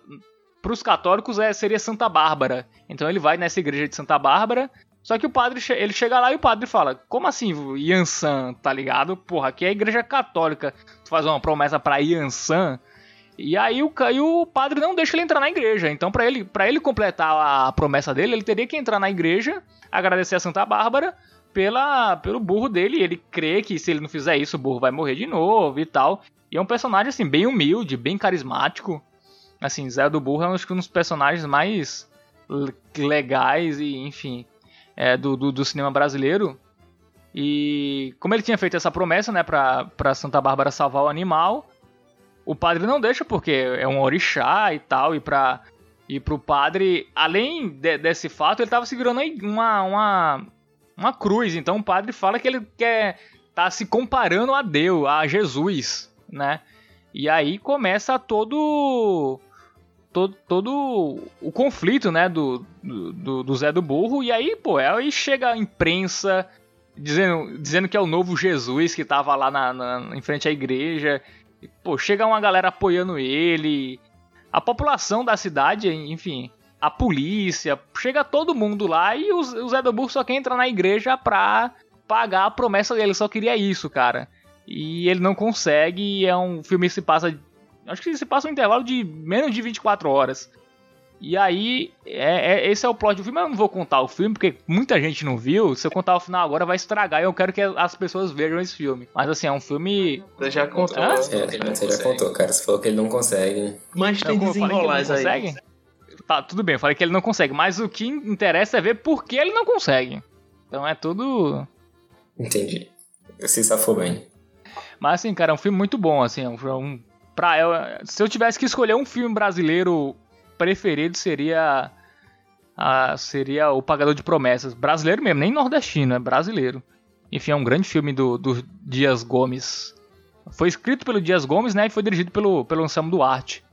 para os católicos é, seria Santa Bárbara. Então ele vai nessa igreja de Santa Bárbara só que o padre, ele chega lá e o padre fala: Como assim, Yansan, tá ligado? Porra, aqui é a igreja católica. Tu faz uma promessa pra Yansan. E aí o, e o padre não deixa ele entrar na igreja. Então, para ele, pra ele completar a promessa dele, ele teria que entrar na igreja, agradecer a Santa Bárbara pela, pelo burro dele. Ele crê que se ele não fizer isso, o burro vai morrer de novo e tal. E é um personagem, assim, bem humilde, bem carismático. Assim, Zé do Burro é um dos personagens mais legais e, enfim, é, do, do, do, cinema brasileiro. E como ele tinha feito essa promessa, né, pra, pra Santa Bárbara salvar o animal, o padre não deixa porque é um orixá e tal, e pra, e pro padre, além de, desse fato, ele tava segurando uma, uma, uma cruz, então o padre fala que ele quer tá se comparando a Deus, a Jesus, né? E aí começa todo todo, todo o conflito, né, do, do, do, Zé do Burro, e aí, pô, aí chega a imprensa dizendo, dizendo que é o novo Jesus que tava lá na, na, em frente à igreja, e, pô, chega uma galera apoiando ele, a população da cidade, enfim, a polícia, chega todo mundo lá e o, o Zé do Burro só quer entrar na igreja pra pagar a promessa dele, só queria isso, cara. E ele não consegue, e é um filme que se passa Acho que se passa um intervalo de menos de 24 horas. E aí, é, é, esse é o plot do filme. Eu não vou contar o filme, porque muita gente não viu. Se eu contar o final agora, vai estragar. E eu quero que as pessoas vejam esse filme. Mas assim, é um filme. Você já contou. Ah? É, você já contou, cara. Você falou que ele não consegue. Mas tem desenrolar aí. Tá, tudo bem, eu falei que ele não consegue. Mas o que interessa é ver por que ele não consegue. Então é tudo. Entendi. Se safou bem. Mas assim, cara, é um filme muito bom, assim, é um, é um Pra, eu, se eu tivesse que escolher um filme brasileiro preferido, seria Ah, seria O Pagador de Promessas. Brasileiro mesmo, nem nordestino, é brasileiro. Enfim, é um grande filme do, do Dias Gomes. Foi escrito pelo Dias Gomes, né? E foi dirigido pelo, pelo Anselmo Duarte.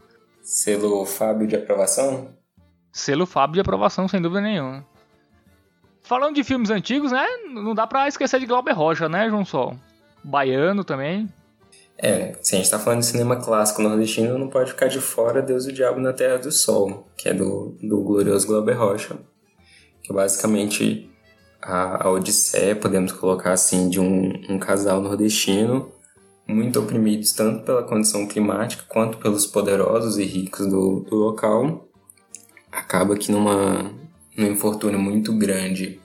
Selo Fábio de aprovação? Selo Fábio de aprovação, sem dúvida nenhuma. Falando de filmes antigos, né? Não dá pra esquecer de Glauber Rocha, né, João Sol? Baiano também. É, se a gente tá falando de cinema clássico nordestino, não pode ficar de fora Deus e o Diabo na Terra do Sol, que é do, do glorioso Glauber Rocha. Que é basicamente a, a Odisseia, podemos colocar assim, de um, um casal nordestino muito oprimidos tanto pela condição climática quanto pelos poderosos e ricos do, do local. Acaba que numa, num infortúnio muito grande,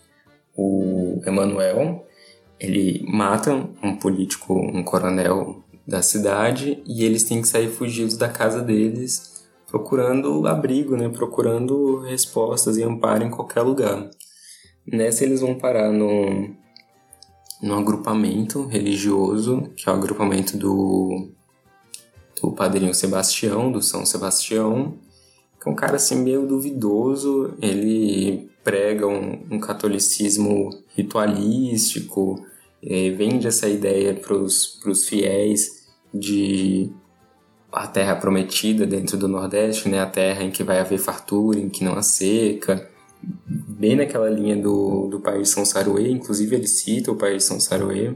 o Emanuel, ele mata um político, um coronel da cidade e eles têm que sair fugidos da casa deles, procurando abrigo, né? procurando respostas e amparo em qualquer lugar. Nessa eles vão parar no, no agrupamento religioso, que é o agrupamento do, do padrinho Sebastião, do São Sebastião, um cara assim meio duvidoso, ele prega um, um catolicismo ritualístico, é, vende essa ideia para os fiéis de a terra prometida dentro do Nordeste, né? a terra em que vai haver fartura, em que não há seca, bem naquela linha do, do país São Saruê, inclusive ele cita o país São Saruê.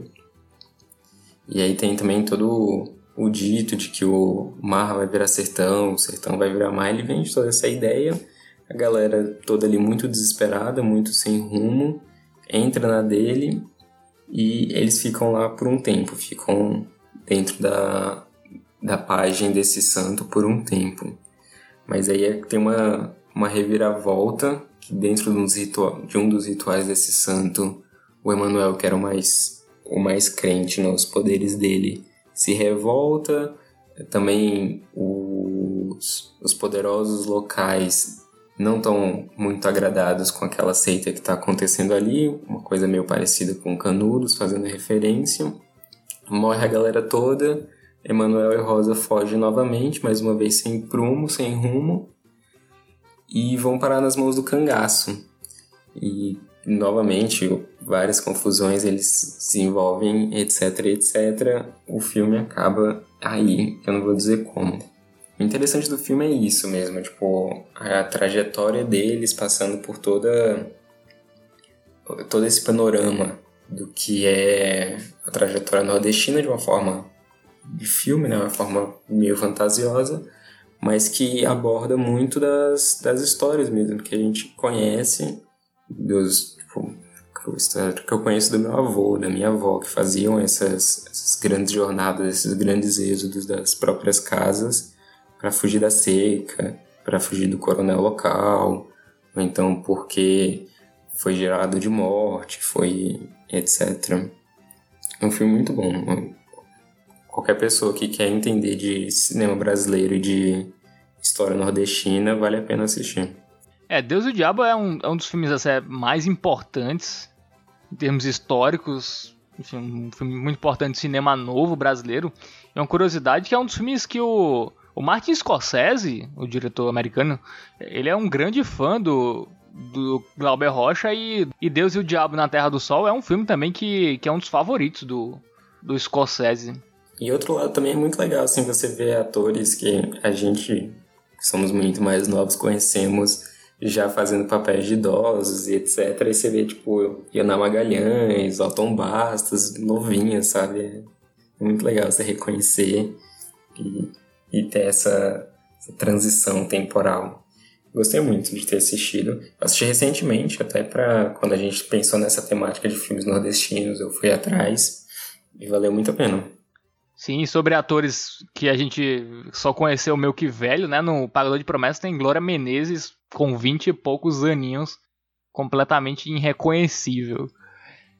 E aí tem também todo o dito de que o mar vai virar sertão, o sertão vai virar mar, ele vende toda essa ideia. A galera toda ali muito desesperada, muito sem rumo, entra na dele e eles ficam lá por um tempo, ficam dentro da, da página desse santo por um tempo. Mas aí é, tem uma, uma reviravolta que dentro de um dos rituais desse santo, o Emanuel, que era o mais, o mais crente nos poderes dele, se revolta. Também os, os poderosos locais não estão muito agradados com aquela seita que está acontecendo ali, uma coisa meio parecida com Canudos, fazendo referência. Morre a galera toda, Emanuel e Rosa fogem novamente, mais uma vez sem prumo, sem rumo, e vão parar nas mãos do cangaço. E novamente várias confusões eles se envolvem, etc, etc. O filme acaba aí, eu não vou dizer como. O interessante do filme é isso mesmo, tipo, a trajetória deles passando por toda todo esse panorama do que é a trajetória nordestina de uma forma de filme, né, uma forma meio fantasiosa, mas que aborda muito das, das histórias mesmo, que a gente conhece, dos, tipo, que eu conheço do meu avô, da minha avó, que faziam essas, essas grandes jornadas, esses grandes êxodos das próprias casas para fugir da seca, para fugir do coronel local, ou então porque foi gerado de morte, foi etc. É um filme muito bom qualquer pessoa que quer entender de cinema brasileiro e de história nordestina, vale a pena assistir. É, Deus e o Diabo é um, é um dos filmes assim, mais importantes em termos históricos. Enfim, um filme muito importante de cinema novo brasileiro. É uma curiosidade que é um dos filmes que o, o Martin Scorsese, o diretor americano, ele é um grande fã do, do Glauber Rocha e, e Deus e o Diabo na Terra do Sol é um filme também que, que é um dos favoritos do, do Scorsese. E outro lado também é muito legal, assim, você ver atores que a gente, que somos muito mais novos, conhecemos já fazendo papéis de idosos e etc. E você vê, tipo, Iana Magalhães, Alton Bastos, novinha, sabe? É muito legal você reconhecer e, e ter essa, essa transição temporal. Gostei muito de ter assistido. Assisti recentemente, até para quando a gente pensou nessa temática de filmes nordestinos, eu fui atrás e valeu muito a pena. Sim, sobre atores que a gente só conheceu meio que velho, né? No Pagador de Promessas tem Glória Menezes com 20 e poucos aninhos, completamente irreconhecível.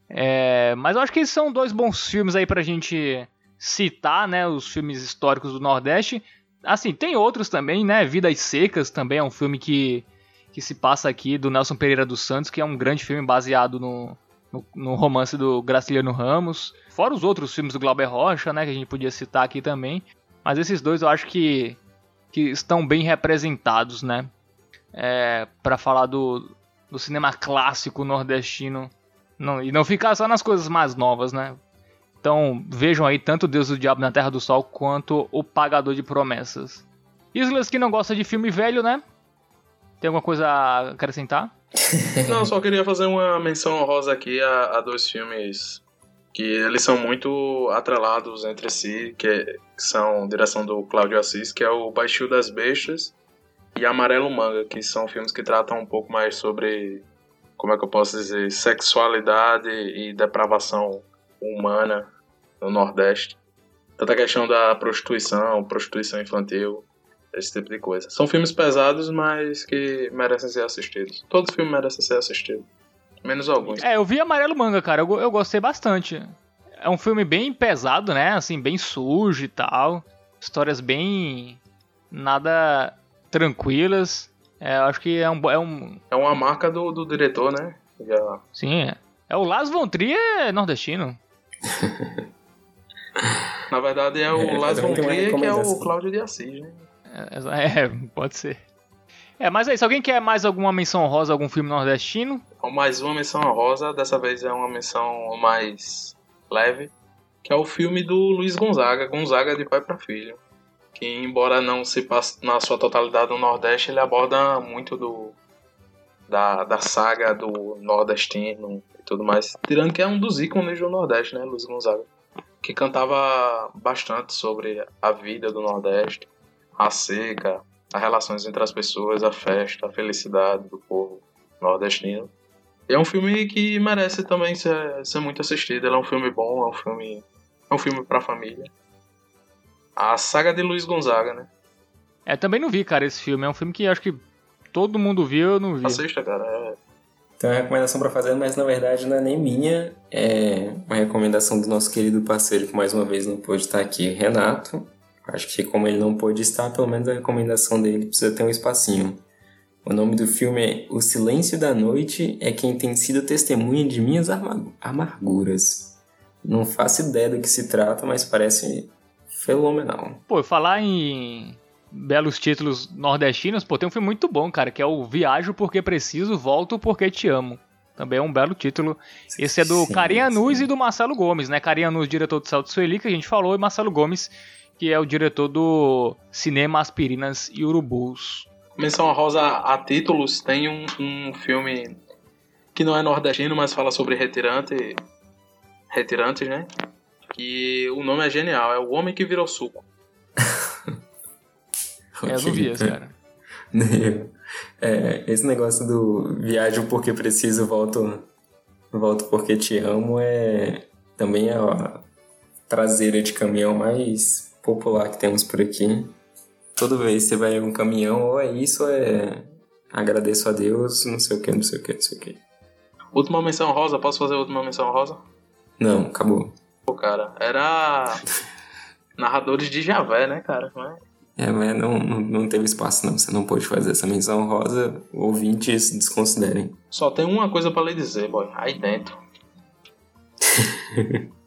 É, mas eu acho que são dois bons filmes aí pra gente citar, né? Os filmes históricos do Nordeste. Assim, tem outros também, né? Vidas Secas também é um filme que, que se passa aqui, do Nelson Pereira dos Santos, que é um grande filme baseado no, no, no romance do Graciliano Ramos. Fora os outros filmes do Glauber Rocha, né, que a gente podia citar aqui também. Mas esses dois eu acho que, que estão bem representados, né? É, para falar do, do cinema clássico nordestino não, e não ficar só nas coisas mais novas, né? Então vejam aí tanto Deus do Diabo na Terra do Sol quanto O Pagador de Promessas. Islas que não gosta de filme velho, né? Tem alguma coisa a acrescentar? Não, só queria fazer uma menção honrosa aqui a, a dois filmes que eles são muito atrelados entre si, que, que são direção do Cláudio Assis, que é o Baixio das Bestas e Amarelo Manga, que são filmes que tratam um pouco mais sobre, como é que eu posso dizer, sexualidade e depravação humana no Nordeste. Tanta questão da prostituição, prostituição infantil, esse tipo de coisa. São filmes pesados, mas que merecem ser assistidos. Todo filme merece ser assistido. Menos alguns. É, eu vi Amarelo Manga, cara. Eu, eu gostei bastante. É um filme bem pesado, né? Assim, bem sujo e tal. Histórias bem. nada tranquilas. É, eu acho que é um. É, um... é uma marca do, do diretor, né? Já... Sim, é. É o Las Von Trier nordestino. Na verdade é o é, Las Von Trier que é o Cláudio de Assis, né? É, é, pode ser. É, mas é isso. Alguém quer mais alguma menção rosa, algum filme nordestino? Mais uma menção rosa, dessa vez é uma menção mais leve, que é o filme do Luiz Gonzaga, Gonzaga de pai para filho. Que embora não se passe na sua totalidade no Nordeste, ele aborda muito do da, da saga do nordestino e tudo mais. Tirando que é um dos ícones do Nordeste, né, Luiz Gonzaga. Que cantava bastante sobre a vida do Nordeste, a seca, as relações entre as pessoas, a festa, a felicidade do povo nordestino. E é um filme que merece também ser, ser muito assistido. Ele é um filme bom, é um filme, é um filme pra família. A saga de Luiz Gonzaga, né? É, também não vi, cara, esse filme. É um filme que acho que todo mundo viu, eu não vi. Assista, cara. É... Tem uma recomendação para fazer, mas na verdade não é nem minha. É uma recomendação do nosso querido parceiro que mais uma vez não pôde estar aqui, Renato. Acho que como ele não pôde estar, pelo menos a recomendação dele precisa ter um espacinho. O nome do filme é O Silêncio da Noite é quem tem sido testemunha de minhas amarguras. Não faço ideia do que se trata, mas parece fenomenal. Pô, falar em belos títulos nordestinos, pô, tem um filme muito bom, cara, que é o Viajo Porque Preciso, Volto Porque Te Amo. Também é um belo título. Esse é do Carinha Nuz e do Marcelo Gomes, né? Carinha Nuz, diretor do Salto Sueli, que a gente falou, e Marcelo Gomes, que é o diretor do Cinema Aspirinas e Urubus. Menção rosa a títulos, tem um, um filme que não é nordestino, mas fala sobre retirante, retirantes, né? Que o nome é genial, é O Homem que Virou Suco. é, eu não vi esse, cara. é, esse negócio do viajo porque preciso, volto, volto porque te amo é também a traseira de caminhão mais popular que temos por aqui. Toda vez que você vai em um caminhão, ou é isso, ou é agradeço a Deus, não sei o que, não sei o que, não sei o que. Última menção rosa, posso fazer última menção rosa? Não, acabou. Cara, era narradores de Javé, né, cara? É, mas não, não, não teve espaço não, você não pôde fazer essa menção rosa, ouvintes desconsiderem. Só tem uma coisa para lhe dizer, boy, aí dentro.